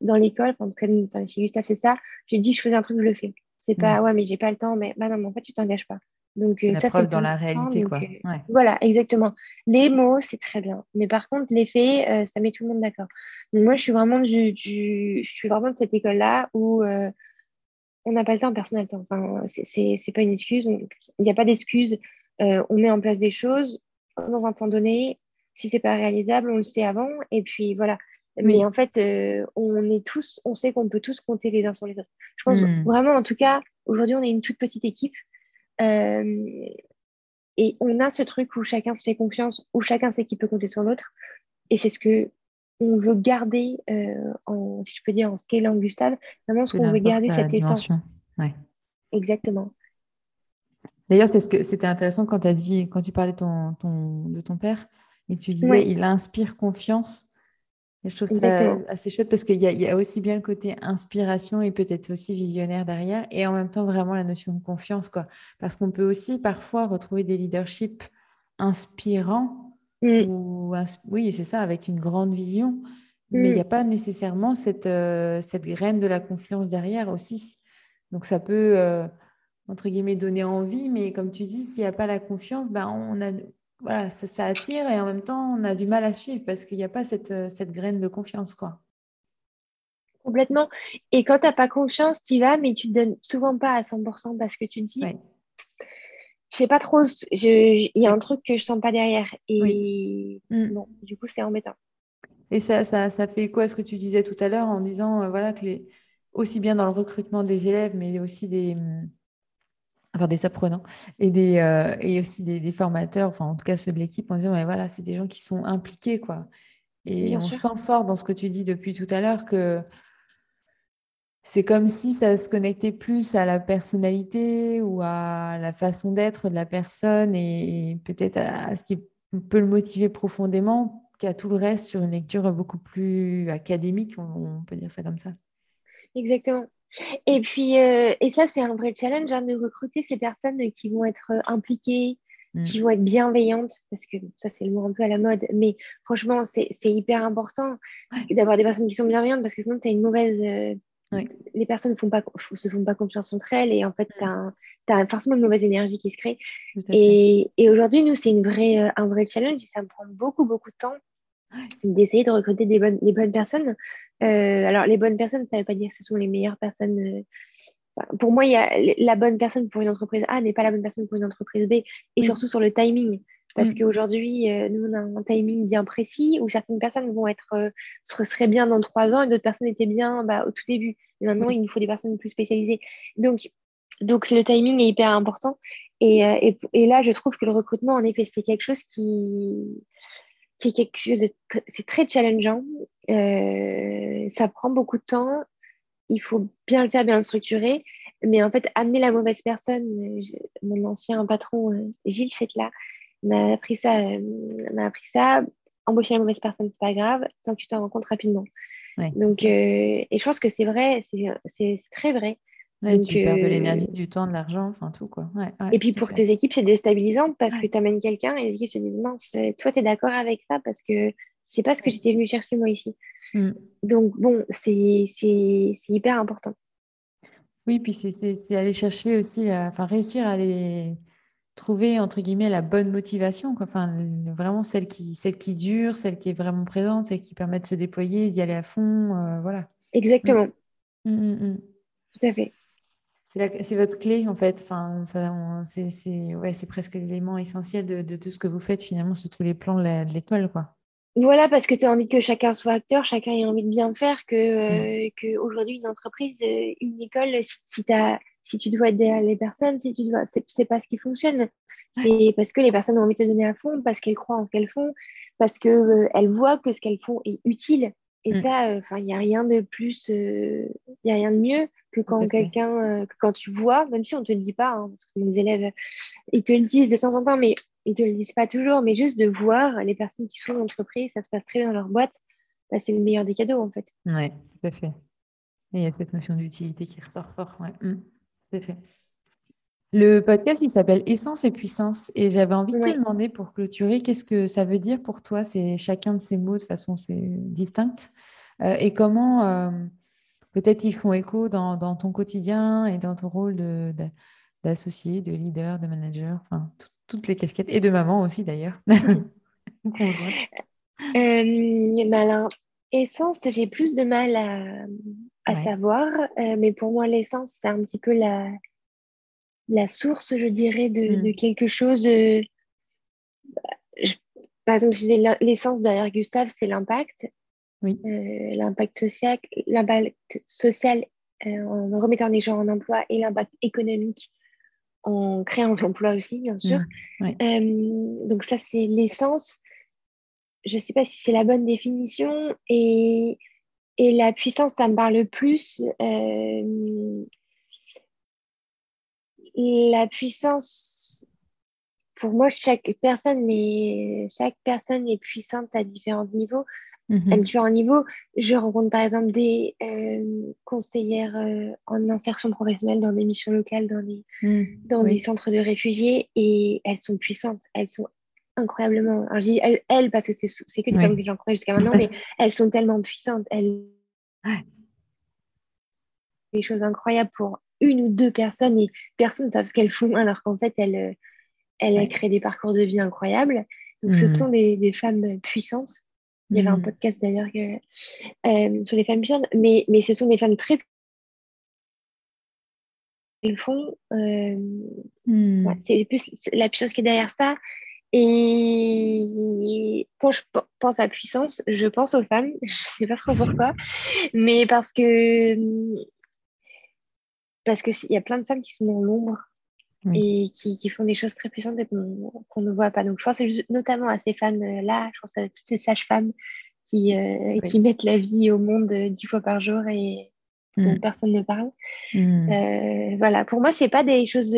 dans l'école, enfin, comme enfin, chez Gustave, c'est ça. Je dis, je faisais un truc, je le fais. C'est pas, ouais, mais j'ai pas le temps, mais bah non, mais en fait, tu t'engages pas. Donc, euh, la ça, c'est dans la réalité, quoi. euh, Ouais. voilà, exactement. Les mots, c'est très bien. Mais par contre, les faits, euh, ça met tout le monde d'accord. Moi, je suis vraiment du, du- je suis vraiment de cette école-là où euh, on n'a pas le temps, personne n'a le temps. Enfin, c'est pas une excuse. Il n'y a pas d'excuse. Euh, on met en place des choses dans un temps donné. Si c'est pas réalisable, on le sait avant. Et puis voilà. Mais Oui. en fait, euh, on est tous, on sait qu'on peut tous compter les uns sur les autres. Je pense Mm. vraiment, en tout cas, aujourd'hui, on est une toute petite équipe. Euh, et on a ce truc où chacun se fait confiance, où chacun sait qu'il peut compter sur l'autre. Et c'est ce que on veut garder, euh, en, si je peux dire, en scalant Gustave. Vraiment, ce qu'on veut garder, cette essence. Ouais. Exactement. D'ailleurs, c'est ce que c'était intéressant quand tu as dit, quand tu parlais de ton, ton- de ton père, et tu disais, il inspire confiance. Et je trouve ça assez chouette parce qu'il y y a aussi bien le côté inspiration et peut-être aussi visionnaire derrière, et en même temps vraiment la notion de confiance, quoi. Parce qu'on peut aussi parfois retrouver des leaderships inspirants, Mm. ou oui, c'est ça, avec une grande vision, mais il n'y Mm. a pas nécessairement cette, euh, cette graine de la confiance derrière aussi. Donc ça peut, euh, entre guillemets, donner envie, mais comme tu dis, s'il n'y a pas la confiance, ben on a, voilà, ça, ça attire et en même temps, on a du mal à suivre parce qu'il n'y a pas cette, euh, cette graine de confiance, quoi. Complètement. Et quand tu n'as pas confiance, tu y vas, mais tu ne donnes souvent pas à 100% parce que tu te dis, Ouais. je sais pas trop, il y a un truc que je sens pas derrière. Et Mm. bon, du coup, c'est embêtant. Et ça, ça, ça fait quoi ce que tu disais tout à l'heure en disant euh, voilà, que les, aussi bien dans le recrutement des élèves, mais aussi des, hum, enfin, des apprenants et, des, euh, et aussi des, des formateurs, enfin en tout cas ceux de l'équipe, en disant mais voilà, c'est des gens qui sont impliqués. quoi. Et Bien on sûr. sent fort dans ce que tu dis depuis tout à l'heure que c'est comme si ça se connectait plus à la personnalité ou à la façon d'être de la personne et, et peut-être à, à ce qui peut le motiver profondément qu'à tout le reste sur une lecture beaucoup plus académique, on, on peut dire ça comme ça. Exactement. Et puis, euh, et ça, c'est un vrai challenge hein, de recruter ces personnes qui vont être euh, impliquées, Mm. qui vont être bienveillantes, parce que ça, c'est le mot un peu à la mode. Mais franchement, c'est hyper important d'avoir des personnes qui sont bienveillantes, parce que sinon, tu as une mauvaise. euh. Les personnes font pas, se font pas confiance entre elles, et en fait, tu as, forcément une mauvaise énergie qui se crée. Et, et aujourd'hui, nous, c'est une vraie, un vrai challenge, et ça me prend beaucoup, beaucoup de temps d'essayer de recruter des bonnes, des bonnes personnes. Euh, alors, les bonnes personnes, ça ne veut pas dire que ce sont les meilleures personnes. euh, enfin, pour moi, il y a la bonne personne pour une entreprise A n'est pas la bonne personne pour une entreprise B, et Oui. surtout sur le timing. Parce Mm. qu'aujourd'hui, euh, nous, on a un timing bien précis où certaines personnes vont être, seraient bien dans trois ans et d'autres personnes étaient bien bah, au tout début. Et maintenant, Oui. il nous faut des personnes plus spécialisées. Donc, donc le timing est hyper important. Et, et, et là, je trouve que le recrutement, en effet, c'est quelque chose qui, qui est quelque chose de tr- c'est très challengeant. Euh, ça prend beaucoup de temps. Il faut bien le faire, bien le structurer. Mais en fait, amener la mauvaise personne, je- mon ancien patron, euh, Gilles Chetla, m'a appris ça. euh, m'a appris ça. Embaucher la mauvaise personne, c'est pas grave, tant que tu t'en rends compte rapidement. Ouais, Donc, et je pense que c'est vrai, c'est très vrai. Ouais, donc, tu perds de euh, l'énergie, du temps, de l'argent, enfin tout quoi. Ouais, ouais, Et puis pour tes équipes, c'est déstabilisant parce que tu amènes quelqu'un et les équipes se disent mince, euh, toi, tu es d'accord avec ça parce que c'est pas ce que j'étais venu chercher moi ici. Mm. Donc, bon, c'est hyper important. Oui, puis c'est aller chercher aussi, à- enfin réussir à aller trouver entre guillemets la bonne motivation, quoi. Enfin vraiment celle qui, celle qui dure, celle qui est vraiment présente, celle qui permet de se déployer, d'y aller à fond, euh, voilà. Exactement, mm, mm. tout à fait. C'est votre clé en fait. Enfin, ça, on- c'est c'est- ouais, c'est presque l'élément essentiel de, de tout ce que vous faites finalement sur tous les plans de la- de l'école, quoi. Voilà, parce que tu as envie que chacun soit acteur, chacun ait envie de bien faire, que, Mm. euh, que aujourd'hui une entreprise, euh, une école, si, si, tu dois derrière les personnes, si tu dois, c'est pas ce qui fonctionne. C'est parce que les personnes ont envie de te donner à fond, parce qu'elles croient en ce qu'elles font, parce qu'elles elles voient que ce qu'elles font est utile. Et Mm. ça, euh, il n'y a rien de plus, il n'y a rien de mieux que à quand quelqu'un, euh, que quand tu vois, même si on ne te le dit pas, hein, parce que mes élèves, ils te le disent de temps en temps, mais ils te le disent pas toujours, mais juste de voir les personnes qui sont en entreprise, ça se passe très bien dans leur boîte, bah, c'est le meilleur des cadeaux en fait. Ouais, tout à fait. Et il y a cette notion d'utilité qui ressort fort. Ouais. Mmh. fait. Le podcast, il s'appelle Essence et puissance. Et j'avais envie de te demander pour clôturer, qu'est-ce que ça veut dire pour toi C'est chacun de ces mots de façon distincte. Euh, et comment euh, peut-être ils font écho dans, ton quotidien et dans ton rôle d'associé, de, leader, de manager, enfin toutes les casquettes et de maman aussi d'ailleurs. euh, alors, essence, j'ai plus de mal à, savoir, euh, mais pour moi, l'essence, c'est un petit peu la, la source, je dirais, de, hmm. quelque chose. Euh, par exemple, l'essence derrière Gustave, c'est l'impact. Oui. Euh, l'impact social, l'impact social en remettant les gens en emploi et l'impact économique en créant l'emploi aussi, bien sûr. Hmm. donc ça, c'est l'essence je ne sais pas si c'est la bonne définition. Et, et, la puissance, ça me parle plus. Euh, la puissance, pour moi, chaque personne est, chaque personne est puissante à différents niveaux. Mhm. À différents niveaux, je rencontre par exemple des euh, conseillères euh, en insertion professionnelle dans des missions locales, dans, les, mhm. dans des centres de réfugiés, et elles sont puissantes, elles sont incroyablement. Alors, je dis elles, parce que c'est que des femmes que j'en connais jusqu'à maintenant, mais elles sont tellement puissantes. Elles. Des choses incroyables pour une ou deux personnes et personne ne sait ce qu'elles font, alors qu'en fait, elles, elles créent des parcours de vie incroyables. Donc, ce mmh. sont des, des, femmes puissantes. Il y avait un mmh. podcast d'ailleurs euh, sur les femmes puissantes, mais, mais ce sont des femmes très elles font. Euh, mmh. c'est plus la puissance qui est derrière ça. Et quand je pense à puissance, je pense aux femmes. Je ne sais pas trop pourquoi, mais parce que parce qu'il y a plein de femmes qui sont dans l'ombre et qui, font des choses très puissantes et qu'on ne voit pas. Donc je pense notamment à ces femmes-là, je pense à toutes ces sages-femmes qui, euh, qui mettent la vie au monde dix fois par jour et dont mm. personne ne parle. Mm. Euh, voilà, pour moi, c'est pas des choses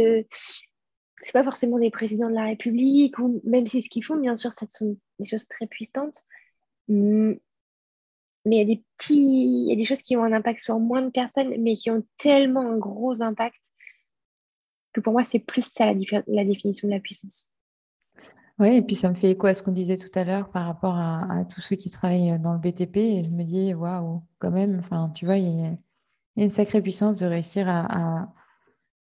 c'est pas forcément des présidents de la République, ou même si ce qu'ils font, bien sûr, ce sont des choses très puissantes. Mais il y a des petits, il y a des choses qui ont un impact sur moins de personnes, mais qui ont tellement un gros impact que pour moi, c'est plus ça la, la, définition de la puissance. Oui, et puis ça me fait écho à ce qu'on disait tout à l'heure par rapport à, tous ceux qui travaillent dans le BTP. Et je me dis, waouh, quand même, enfin, tu vois, il y, a, une sacrée puissance de réussir à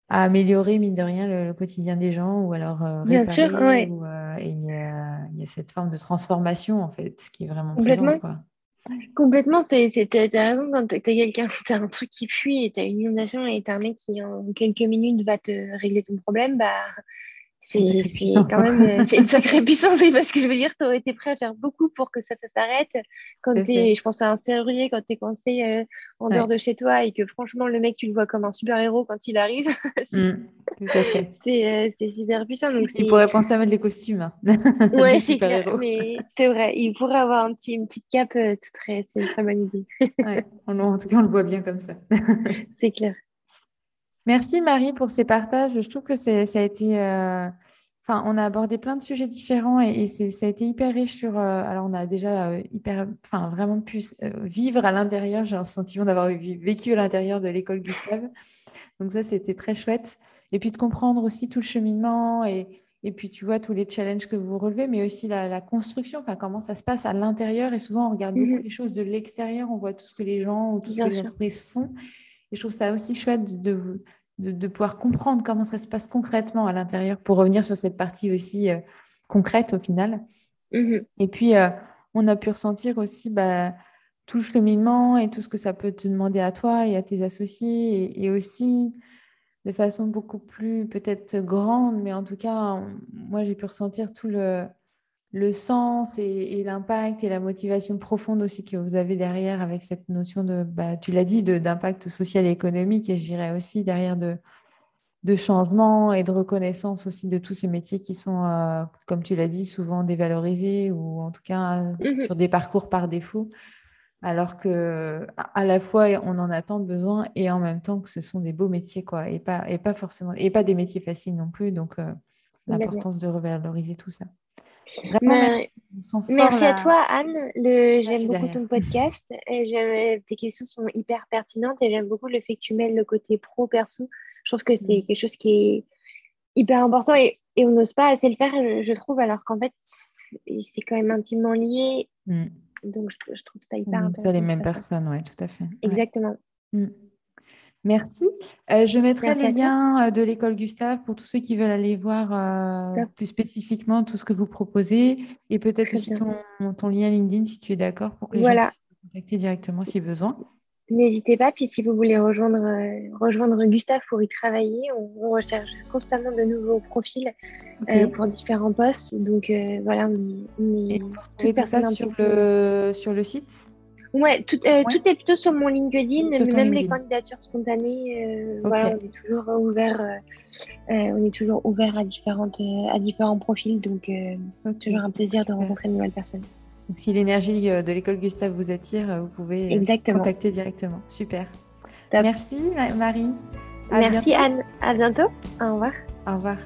à améliorer, mine de rien, le, quotidien des gens ou alors euh, Bien sûr, ouais. Euh, et il y, a cette forme de transformation, en fait, qui est vraiment quoi. Complètement, c'est, t'as raison, quand t'as quelqu'un, t'as un truc qui fuit et t'as une inondation et t'as un mec qui en quelques minutes va te régler ton problème, bah c'est quand même euh, c'est une sacrée puissance parce que je veux dire tu aurais été prêt à faire beaucoup pour que ça, ça s'arrête. Quand es, je pense à un serrurier quand tu es coincé euh, en dehors de chez toi et que franchement le mec tu le vois comme un super héros quand il arrive. Mm, c'est euh, super puissant donc il pourrait penser à mettre les costumes hein. ouais c'est clair mais c'est vrai il pourrait avoir un petit, une petite cape c'est très c'est une très bonne idée. Ouais, en tout cas on le voit bien comme ça. C'est clair Merci Marie pour ces partages. Je trouve que ça a été. Euh, enfin, on a abordé plein de sujets différents et, ça a été hyper riche sur. Euh, alors, on a déjà euh, hyper, enfin, vraiment pu vivre à l'intérieur. J'ai un sentiment d'avoir vécu à l'intérieur de l'école Gustave. Donc, ça, c'était très chouette. Et puis de comprendre aussi tout le cheminement et, et puis, tu vois, tous les challenges que vous relevez, mais aussi la, construction, enfin, comment ça se passe à l'intérieur. Et souvent, on regarde beaucoup mhm. les choses de l'extérieur, on voit tout ce que les gens ou tout ce que les entreprises font. Et je trouve ça aussi chouette de, vous, de, pouvoir comprendre comment ça se passe concrètement à l'intérieur pour revenir sur cette partie aussi euh, concrète au final. Mhm. Et puis, euh, on a pu ressentir aussi bah, tout le cheminement et tout ce que ça peut te demander à toi et à tes associés et, aussi de façon beaucoup plus peut-être grande, mais en tout cas, moi, j'ai pu ressentir tout le, le sens et, l'impact et la motivation profonde aussi que vous avez derrière avec cette notion de, bah, tu l'as dit, d'impact social et économique. Et je dirais aussi derrière de, de changement et de reconnaissance aussi de tous ces métiers qui sont, euh, comme tu l'as dit, souvent dévalorisés ou en tout cas mhm. sur des parcours par défaut, alors que à la fois on en a tant besoin et en même temps que ce sont des beaux métiers quoi. Et pas et pas forcément et pas des métiers faciles non plus. Donc euh, l'importance de revaloriser tout ça. Merci. Merci à toi, Anne. J'aime beaucoup ton podcast. tes questions sont hyper pertinentes et j'aime beaucoup le fait que tu mêles le côté pro-perso. Je trouve que c'est quelque chose qui est hyper important et, on n'ose pas assez le faire, je, trouve, alors qu'en fait, c'est quand même intimement lié. Mm. Donc, je, trouve ça hyper intéressant. C'est les mêmes personnes, oui, tout à fait. Exactement. Mm. Merci. Euh, je mettrai le lien euh, de l'école Gustave pour tous ceux qui veulent aller voir euh, plus spécifiquement tout ce que vous proposez et peut-être aussi ton, lien LinkedIn si tu es d'accord pour que les gens puissent contacter directement si besoin. N'hésitez pas. Puis si vous voulez rejoindre, rejoindre Gustave pour y travailler, on, recherche constamment de nouveaux profils pour différents postes. Donc voilà, on est, tout ça sur le, sur le site? Ouais, tout, euh, tout, est plutôt sur mon LinkedIn, même les candidatures spontanées. Euh, voilà, on est toujours ouvert, euh, on est toujours ouvert à différentes, à différents profils, donc toujours un plaisir de rencontrer de nouvelles personnes. Donc, si l'énergie de l'école Gustave vous attire, vous pouvez Exactement. contacter directement. Super. Merci Marie. Merci Anne. À bientôt. Au revoir. Au revoir.